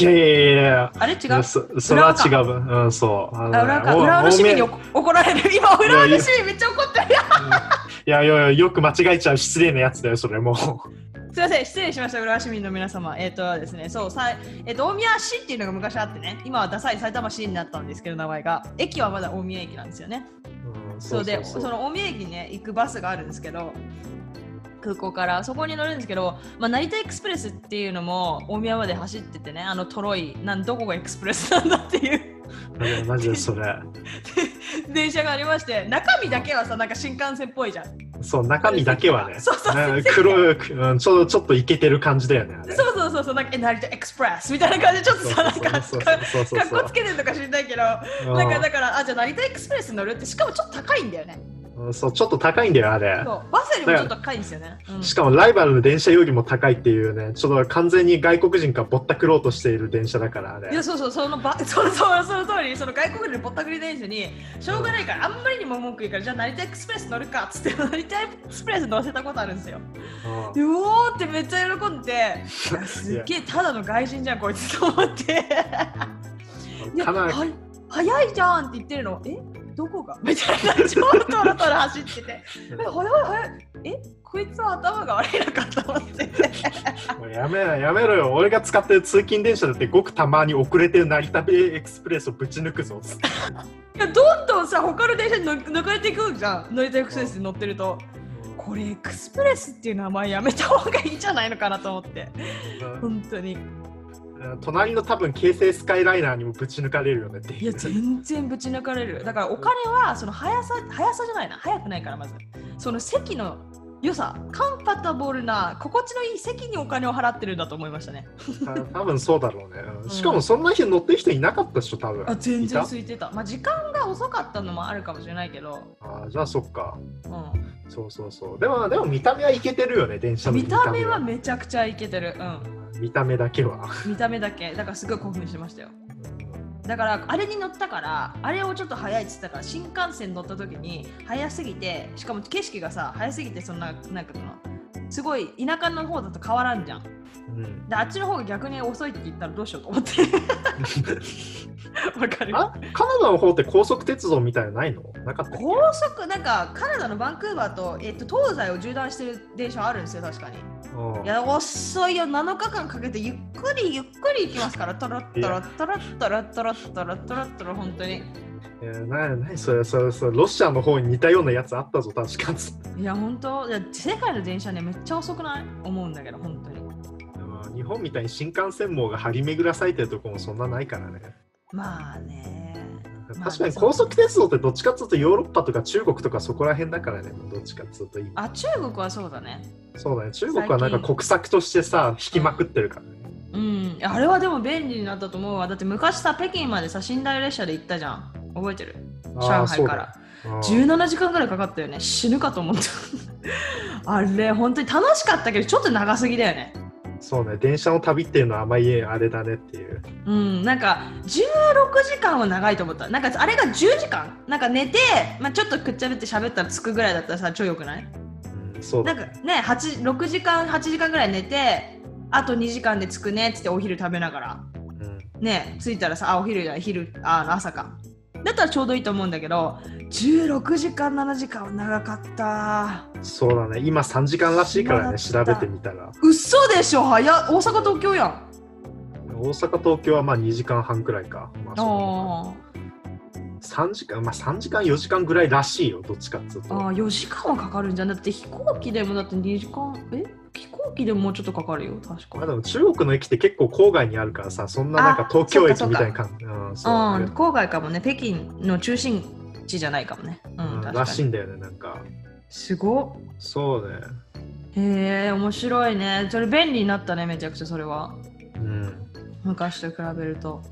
いやいやいや。あれ違いう？やそそれは違う。うん、そう。あのねあ浦和浦和の市民にお怒怒られる。今、浦和の市民めっちゃ怒ってる。いやいやいや、よく間違えちゃう失礼なやつだよ、それもう。すいません、失礼しました、浦和市民の皆様。えっ、とですね、そう、さいえっ、と、大宮市っていうのが昔あってね、今はダサい埼玉市になったんですけど、名前が。駅はまだ大宮駅なんですよね。うんそうで、その大宮駅にね、行くバスがあるんですけど、空港からそこに乗るんですけど、まあ、成田エクスプレスっていうのも大宮まで走っててね、あのトロイ、なんどこがエクスプレスなんだっていうマジでそれ。電車がありまして、中身だけはさ、なんか新幹線っぽいじゃん。そう、中身だけはね。そうそうね黒い、うん、ちょっとちょっとイケてる感じだよね。そうそうそうそう、なんかえ成田エクスプレスみたいな感じで、ちょっとさ、なんか、かっこつけてるのか知りたいけど、うんなんかだから、あ、じゃあ成田エクスプレスに乗るって、しかもちょっと高いんだよね。うんそう、ちょっと高いんだよ、あれ。そう、バスよりもちょっと高いんですよね。うん。しかもライバルの電車よりも高いっていうね、ちょっと完全に外国人がぼったくろうとしている電車だから、あれ。いや。そうそうそのば そうそうその通りその外国人ぼったくり電車にしょうがないからあんまりにも文句言うからじゃあ成田エクスプレス乗るかっつって成田エクスプレス乗せたことあるんですよ。うんでうおーってめっちゃ喜んで すっげえただの外人じゃんこいつと思って。いやは早いじゃんって言ってるの。え？どこが？みたいな。感じでトロトロ走ってて。え早い早いえこいつは頭が悪いのかと思って。もうやめやめろよ。俺が使ってる通勤電車だってごくたまに遅れてる成田エクスプレスをぶち抜くぞ。いやどんどんさ他の電車に乗抜かれていくじゃん。成田エクスプレスに乗ってると。これエクスプレスっていう名前やめた方がいいんじゃないのかなと思って。本当に隣の多分京成スカイライナーにもぶち抜かれるよねっていや。全然ぶち抜かれる。だからお金はその速さ速さじゃないな。速くないからまず。その席の良さカンパタボルな心地のいい席にお金を払ってるんだと思いましたね。た 多分そうだろうね。うん。しかもそんな人乗ってる人いなかったでしょ、多分。あ全然い空いてた。まあ時間が遅かったのもあるかもしれないけど、たあじゃあそっか。うそうそうそう。でも、でも見た目はいけてるよね、電車ん、の見た目はめちゃくちゃイケてる。うんうん。見た目だけは。見た目だけ。だからすごい興奮してましたよだからあれに乗ったからあれをちょっと早いって言ってたから新幹線乗った時に早すぎてしかも景色がさ早すぎてそんななんかそのすごい田舎の方だと変わらんじゃん。うん。であっちの方が逆に遅いって言ったらどうしようと思って。わかる？あカナダの方って高速鉄道みたいなのないの？なかった高速なんかカナダのバンクーバーと,、えっと東西を縦断してる電車あるんですよ確かに。うんいや遅いよ。7日間かけてゆっくりゆっくり行きますから。トロットロットロットロットロットロットロットロ本当にいやななそれそれそれロシアの方に似たようなやつあったぞ確かいや本当いや世界の電車ねめっちゃ遅くない思うんだけど本当に日本みたいに新幹線網が張り巡らされてるとこもそんなないからねまあね確かに高速鉄道ってどっちかっていうとヨーロッパとか中国とかそこら辺だからねどっちかっていうと今あ中国はそうだねそうだね中国はなんか国策としてさ引きまくってるからねうん。あれはでも便利になったと思うわ。だって昔さ北京までさ寝台列車で行ったじゃん。覚えてる？上海から。そうだうん。17時間ぐらいかかったよね。死ぬかと思った。あれ本当に楽しかったけどちょっと長すぎだよね。そうね。電車の旅っていうのはあんまりあれだねっていう。うん。なんか16時間は長いと思った。なんかあれが10時間？なんか寝て、まあ、ちょっとくっちゃべって喋ったら着くぐらいだったらさ超よくない？うんそうだなんかね8 6時間8時間ぐらい寝てあと2時間で着くねっつってお昼食べながら。うん。ね着いたらさあお昼じゃない昼あ朝か。だったらちょうどいいと思うんだけど16時間7時間は長かった。そうだね。今3時間らしいからね調べてみたら。嘘でしょ？早っ。大阪東京やん。大阪東京はまあ2時間半くらいか、まあ、そうあ3時間まあ3時間4時間ぐらいらしいよどっちかっつうと。ーあー4時間はかかるんじゃん。だって飛行機でもだって2時間え？飛行機でももうちょっとかかるよ確まあ、かでも中国の駅って結構郊外にあるからさそんななんかあ東京駅みたいな感じうん郊外かもね北京の中心地じゃないかもねうんらにしいんだよねなんかすごっ。そうね。へえ、面白いね。それ便利になったね、めちゃくちゃそれは。うん。昔と比べると。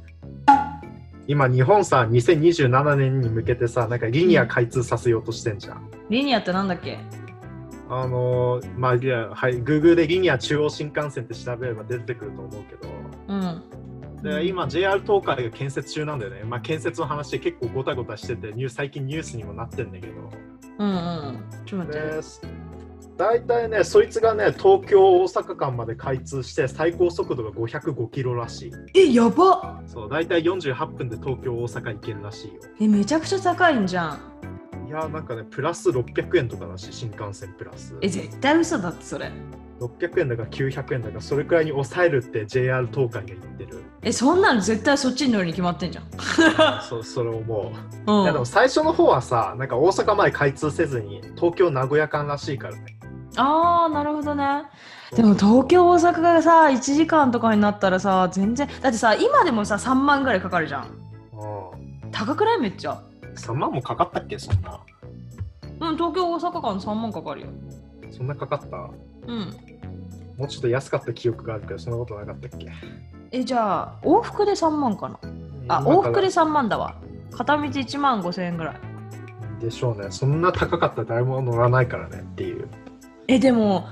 今日本さ、2027年に向けてさ、なんかリニア開通させようとしてんじゃん。リニアってなんだっけ？あのーまあ、いや、はい、Google でリニア中央新幹線って調べれば出てくると思うけど、うん。で今 JR 東海が建設中なんだよね。まあ、建設の話で結構ゴタゴタしてて、ニュー最近ニュースにもなってんだけど。うんうん。大体ね、そいつがね、東京大阪間まで開通して、最高速度が505キロらしい。え、やばそう、大体48分で東京大阪行けるらしいよ。え、めちゃくちゃ高いんじゃん。いや、なんかね、プラス600円とからしい、新幹線プラス。え、絶対嘘だってそれ。600円だか900円だか、それくらいに抑えるって JR 東海が言ってる。え、そんなの絶対そっちに乗るに決まってんじゃん。そう、それ思う。うんいやでも最初の方はさ、なんか大阪まで開通せずに、東京名古屋間らしいからね。ああ、なるほどね。でも東京、大阪がさ、1時間とかになったらさ、全然、だってさ、今でもさ、3万ぐらいかかるじゃん。高くない？めっちゃ。3万もかかったっけ、そんな。うん、東京、大阪間3万かかるよ。そんなかかった？うん。もうちょっと安かった記憶があるけど、そんなことなかったっけ？え、じゃあ、往復で3万かな？あ、往復で3万だわ。片道1万5千円ぐらい。でしょうね。そんな高かったら誰も乗らないからねっていう。え、でも、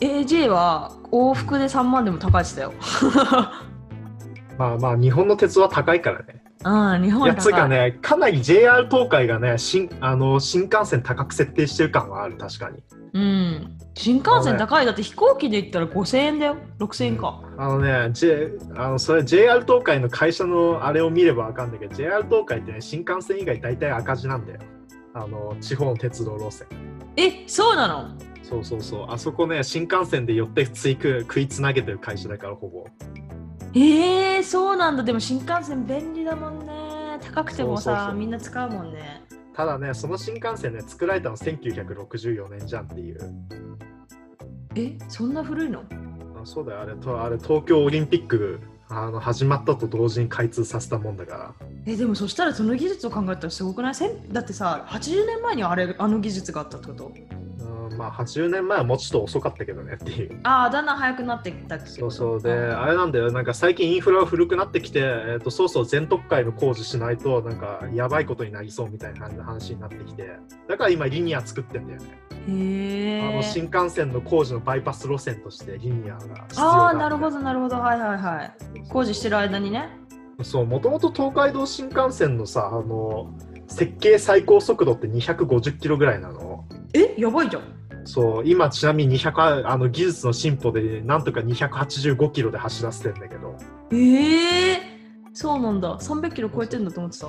AJ は往復で3万でも高いっすよ。まあまあ、日本の鉄は高いからね。うん、日本いや。つうかね、かなり JR 東海がね新あの、新幹線高く設定してる感はある、確かに。うん。新幹線高い。だって飛行機で行ったら5000円だよ。6000円か。あのね、J、あのそれ JR 東海の会社のあれを見ればわかんないけど、JR 東海ってね、新幹線以外大体赤字なんだよ。あの、地方の鉄道路線。え、そうなの？そうそうそう。あそこね、新幹線で寄ってついく食いつなげてる会社だから、ほぼ。えー、そうなんだ。でも新幹線便利だもんね。高くてもさ、みんな使うもんね。ただね、その新幹線ね、作られたの1964年じゃんっていう。え、そんな古いの？あそうだよ、あれと、あれ東京オリンピックあの始まったと同時に開通させたもんだから。え、でもそしたらその技術を考えたらすごくない？だってさ、80年前にあれあの技術があったってこと？うんまあ80年前はもうちょっと遅かったけどねっていう。ああ、だんだん速くなってきたそうそうで、あれなんだよ、なんか最近インフラが古くなってきて、えー、とそうそう全特会の工事しないと、なんかやばいことになりそうみたいな話になってきて、だから今リニア作ってんだよね。へえ。あの新幹線の工事のバイパス路線としてリニアが必要ああ、だなるほど、なるほど。はいはいはい。工事してる間にね。そう、もともと東海道新幹線のさ、あの、設計最高速度って250キロぐらいなの。え、やばいじゃん。そう、今ちなみに200あの技術の進歩でなんとか285キロで走らせてんだけど、ええそうなんだ。300キロ超えてんだと思ってた。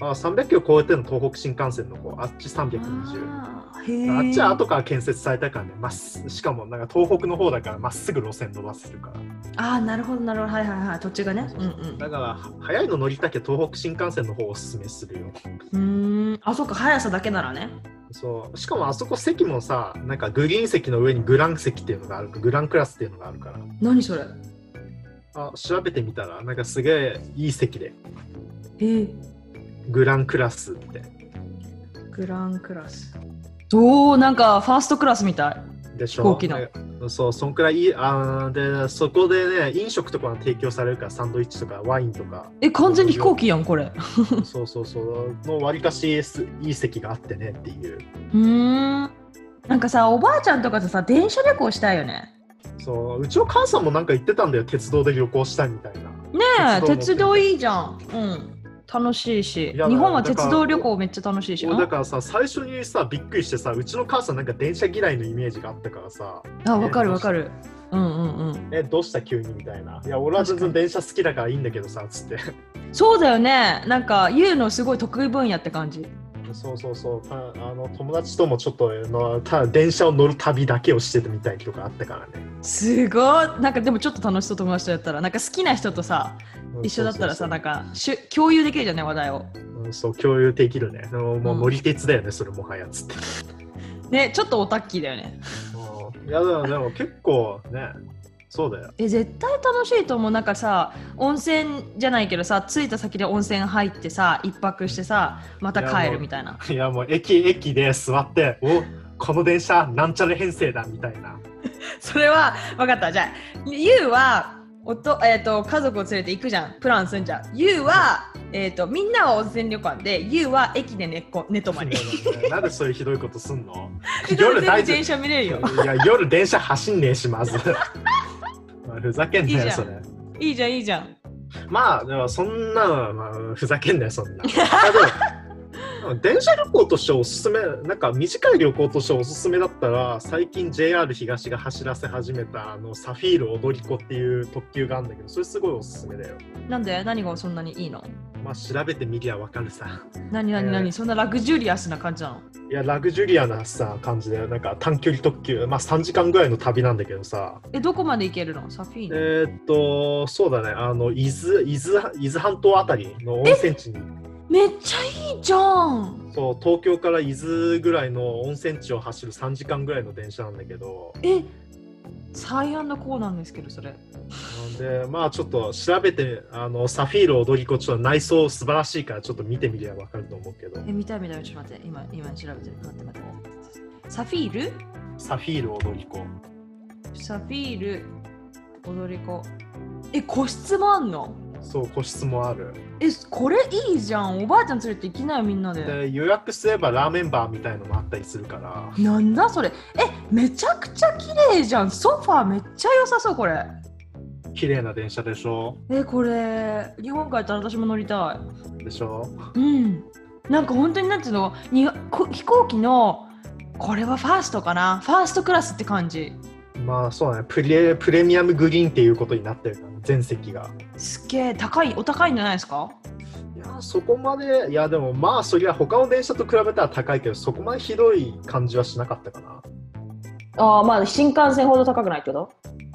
あ300キロ超えてるの東北新幹線の方、あっち320。あっちは後から建設されたからね、まっすしかもなんか東北の方だからまっすぐ路線伸ばせるから。ああ、なるほど、なるほど。はいはいはい。土地がね。うんうん。だから、早いの乗りたけ東北新幹線の方をおすすめするよ。うーん。あ、そっか、速さだけならね。そうしかもあそこ席もさ、なんかグリーン席の上にグラン席っていうのがあるグランクラスっていうのがあるから。何それ？あ調べてみたら、なんかすげえいい席で、えー、グランクラスって。グランクラス。おお、なんかファーストクラスみたい。でしょ？飛行機のねそう、そんくらいいいあーで、そこでね、飲食とかが提供されるから、サンドイッチとかワインとか、え、完全に飛行機やん、これ。そうそうそう、の割かしすいい席があってねっていう。うーん。なんかさ、おばあちゃんとかとさ、電車旅行したいよね。そう、うちの母さんもなんか言ってたんだよ、鉄道で旅行したいみたいな。ねえ、鉄道いいじゃん。うん。楽しいし。日本は鉄道旅行めっちゃ楽しいし。俺だからさ、最初にさ、びっくりしてさ、うちの母さんなんか電車嫌いのイメージがあったからさ、あ、わかるわかる。うんうんうん。え、どうした急にみたいな。いや、俺は全然電車好きだからいいんだけどさ、つって。そうだよね。なんか言うのすごい得意分野って感じ。そうそうそう。ああの友達ともちょっとあのただ電車を乗る旅だけをしててみたいとかあったからね。すごい。なんかでもちょっと楽しそう友達とやったら、なんか好きな人とさ、うん一緒だったらさ、なんかしゅ共有できるじゃんね、話題を。そうんそう、共有できるね。もうもううん乗り鉄だよね、それもはやつって。ね、ちょっとオタッキーだよね。うんいや、でもでも結構ね、そうだよ。え、絶対楽しいと思う。なんかさ、温泉じゃないけどさ、着いた先で温泉入ってさ、一泊してさ、また帰るみたいな。いや、もう駅、駅で座って、おこの電車なんちゃら編成だみたいな。それは分かったじゃあ YOU はおと、えー、と家族を連れて行くじゃんプランすんじゃん YOU は、えー、とみんなは温泉旅館で YOU は駅で寝っこ寝泊まりなんでそういうひどいことすんの？夜電車見れるよいや夜電車走んねえしまず。まあふざけんないよいじゃんそれ。いいじゃんいいじゃんまあでもそんなのは、まあ、ふざけんなよそんな。電車旅行としておすすめなんか短い旅行としておすすめだったら最近 JR 東が走らせ始めたあのサフィール踊り子っていう特急があるんだけどそれすごいおすすめだよ。なんで？何がそんなにいいの？まあ調べてみりゃわかるさ。何何何、えー。そんなラグジュリアスな感じなの？いやラグジュリアなさ感じでなんか短距離特急。まあ3時間ぐらいの旅なんだけどさ。えどこまで行けるの？サフィール、えーっとそうだね。あの伊豆伊豆伊豆半島あたりの温泉地にめっちゃいいじゃん。そう東京から伊豆ぐらいの温泉地を走る3時間ぐらいの電車なんだけど。えサイアンドコーなんですけどそれ。でまあちょっと調べてあのサフィール踊り子ちょっと内装素晴らしいからちょっと見てみりゃわかると思うけど。え見たい見たい。ちょっと待って。今今調べてる。待って待って。サフィール？サフィール踊り子。サフィール踊り子。え個室もあんの？そう個室もある。えこれいいじゃん。おばあちゃん連れて行きなよみんなで。で予約すればラーメンバーみたいのもあったりするから。なんだそれ。えめちゃくちゃ綺麗じゃん。ソファーめっちゃ良さそうこれ。綺麗な電車でしょ？えこれ日本帰ったら私も乗りたでしょ？いうん。なんか本当になんていうの？にこ飛行機のこれはファーストかな？ファーストクラスって感じまあそうだね。プレプレミアムグリーンっていうことになってるから全席が。すっげえ高いお高いんじゃないですか？いやそこまでいやでもまあそりゃ他の電車と比べたら高いけどそこまでひどい感じはしなかったかな、ああまあ新幹線ほど高くないけど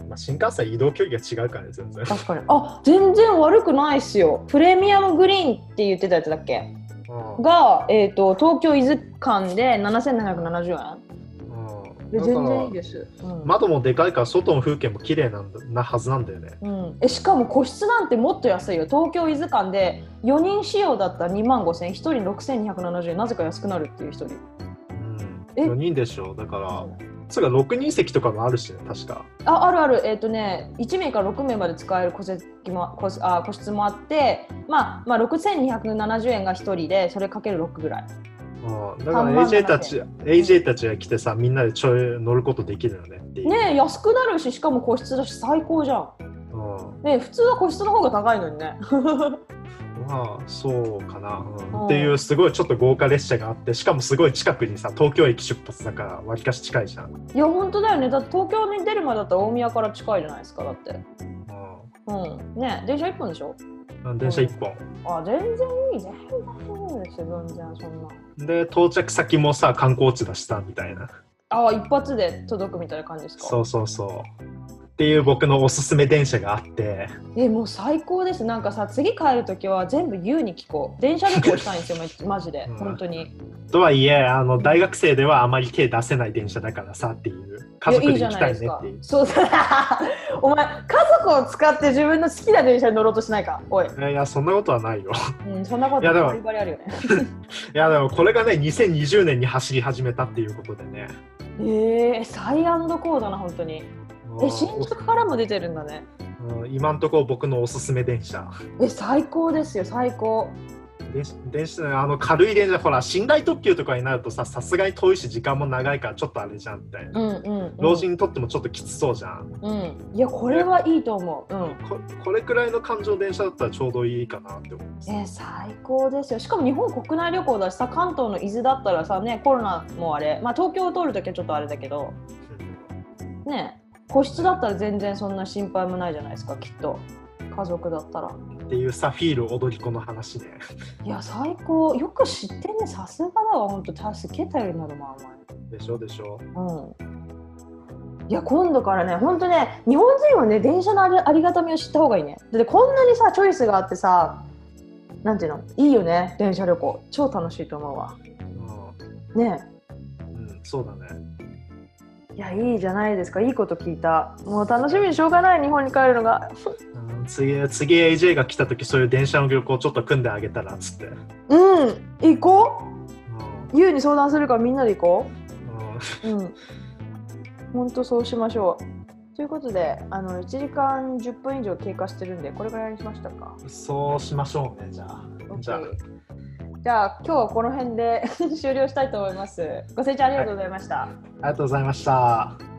まあ、新幹線移動距離が違うからね全然。確かに。あ全然悪くないっすよ。プレミアムグリーンって言ってたやつだっけ？うん。が、えー、と東京伊豆間で7770円全然いいです、うん。窓もでかいから外の風景も綺麗なんだなはずなんだよね。うん、えしかも個室なんてもっと安いよ。東京伊豆間で4人仕様だったら2万5000円。1人6270円。なぜか安くなるっていう1人。うん。え？4人でしょ？だからそれが6人席とかもあるしね確か。ああるある。えっ、とね1名から6名まで使える個席も個あ個室もあってまあまあ6270円が1人でそれかける6ぐらいうん。だから3万 AJ たち AJ たちが来てさみんなでちょい乗ることできるよねっていう、ねえ安くなるししかも個室だし最高じゃん。うん。ねえ普通は個室の方が高いのにね。まあそうかな、うん。うん。っていうすごいちょっと豪華列車があってしかもすごい近くにさ東京駅出発だからわりかし近いじゃん、うんいや本当だよね。だって東京に出る前だったら大宮から近いじゃないですかだって。うん。ねえ電車1本でしょ？うん電車1本。あ全然いい全然いいですよ全然そんな。で到着先もさ観光地だしさみたいな。あ一発で届くみたいな感じですか？そうそうそう。っていう僕のおすすめ電車があって。えもう最高です。なんかさ次帰るときは全部 YOU に聞こう。電車旅行したいんですよ マジでうん。本当に。とはいえあの大学生ではあまり手出せない電車だからさっていう家族で行きたないねっていう。そう。お前家族を使って自分の好きな電車に乗ろうとしないか？おい、いやそんなことはないよ。うん、そんなこといやでもバリバリあるよね。いやでもこれがね2020年に走り始めたっていうことでね。えー、サイアンドコーだな本当に。え新宿からも出てるんだね。うん今んところ僕のおすすめ電車。え最高ですよ最高電車電車あの軽い電車ほら寝台特急とかになるとささすがに遠いし時間も長いからちょっとあれじゃんみたいな、うんうん、うん、老人にとってもちょっときつそうじゃん、うん。いやこれはいいと思う。うん。ここれくらいの感情電車だったらちょうどいいかなって思います、えー最高ですよ。しかも日本国内旅行だしさ関東の伊豆だったらさねコロナもあれ。まあ東京を通るときはちょっとあれだけど。ね個室だったら全然そんな心配もないじゃないですかきっと。家族だったらっていうサフィール踊り子の話ねいや最高。よく知ってんね。さすがだわ。ほんとすげえ頼りになるわでしょでしょ。うん。いや今度からねほんとね日本人はね電車のありありがたみを知った方がいいね。だってこんなにさチョイスがあってさなんていうの？いいよね電車旅行。超楽しいと思うわ。ねうん、うん、そうだねいやいいじゃないですか。いいこと聞いた。もう楽しみにしょうがない日本に帰るのが。うん次次 AJ が来た時そういう電車の旅行ちょっと組んであげたらっつって、うん。行こう？んうユウに相談するからみんなで行こう？ん。うん。本当そうしましょう。ということで、あの1時間10分以上経過してるんで、これぐらいにしましたか？そうしましょうね、じゃあ。じゃあじゃあ今日はこの辺で 終了したいと思います。ご清聴ありがとうございました。ありがとうございました。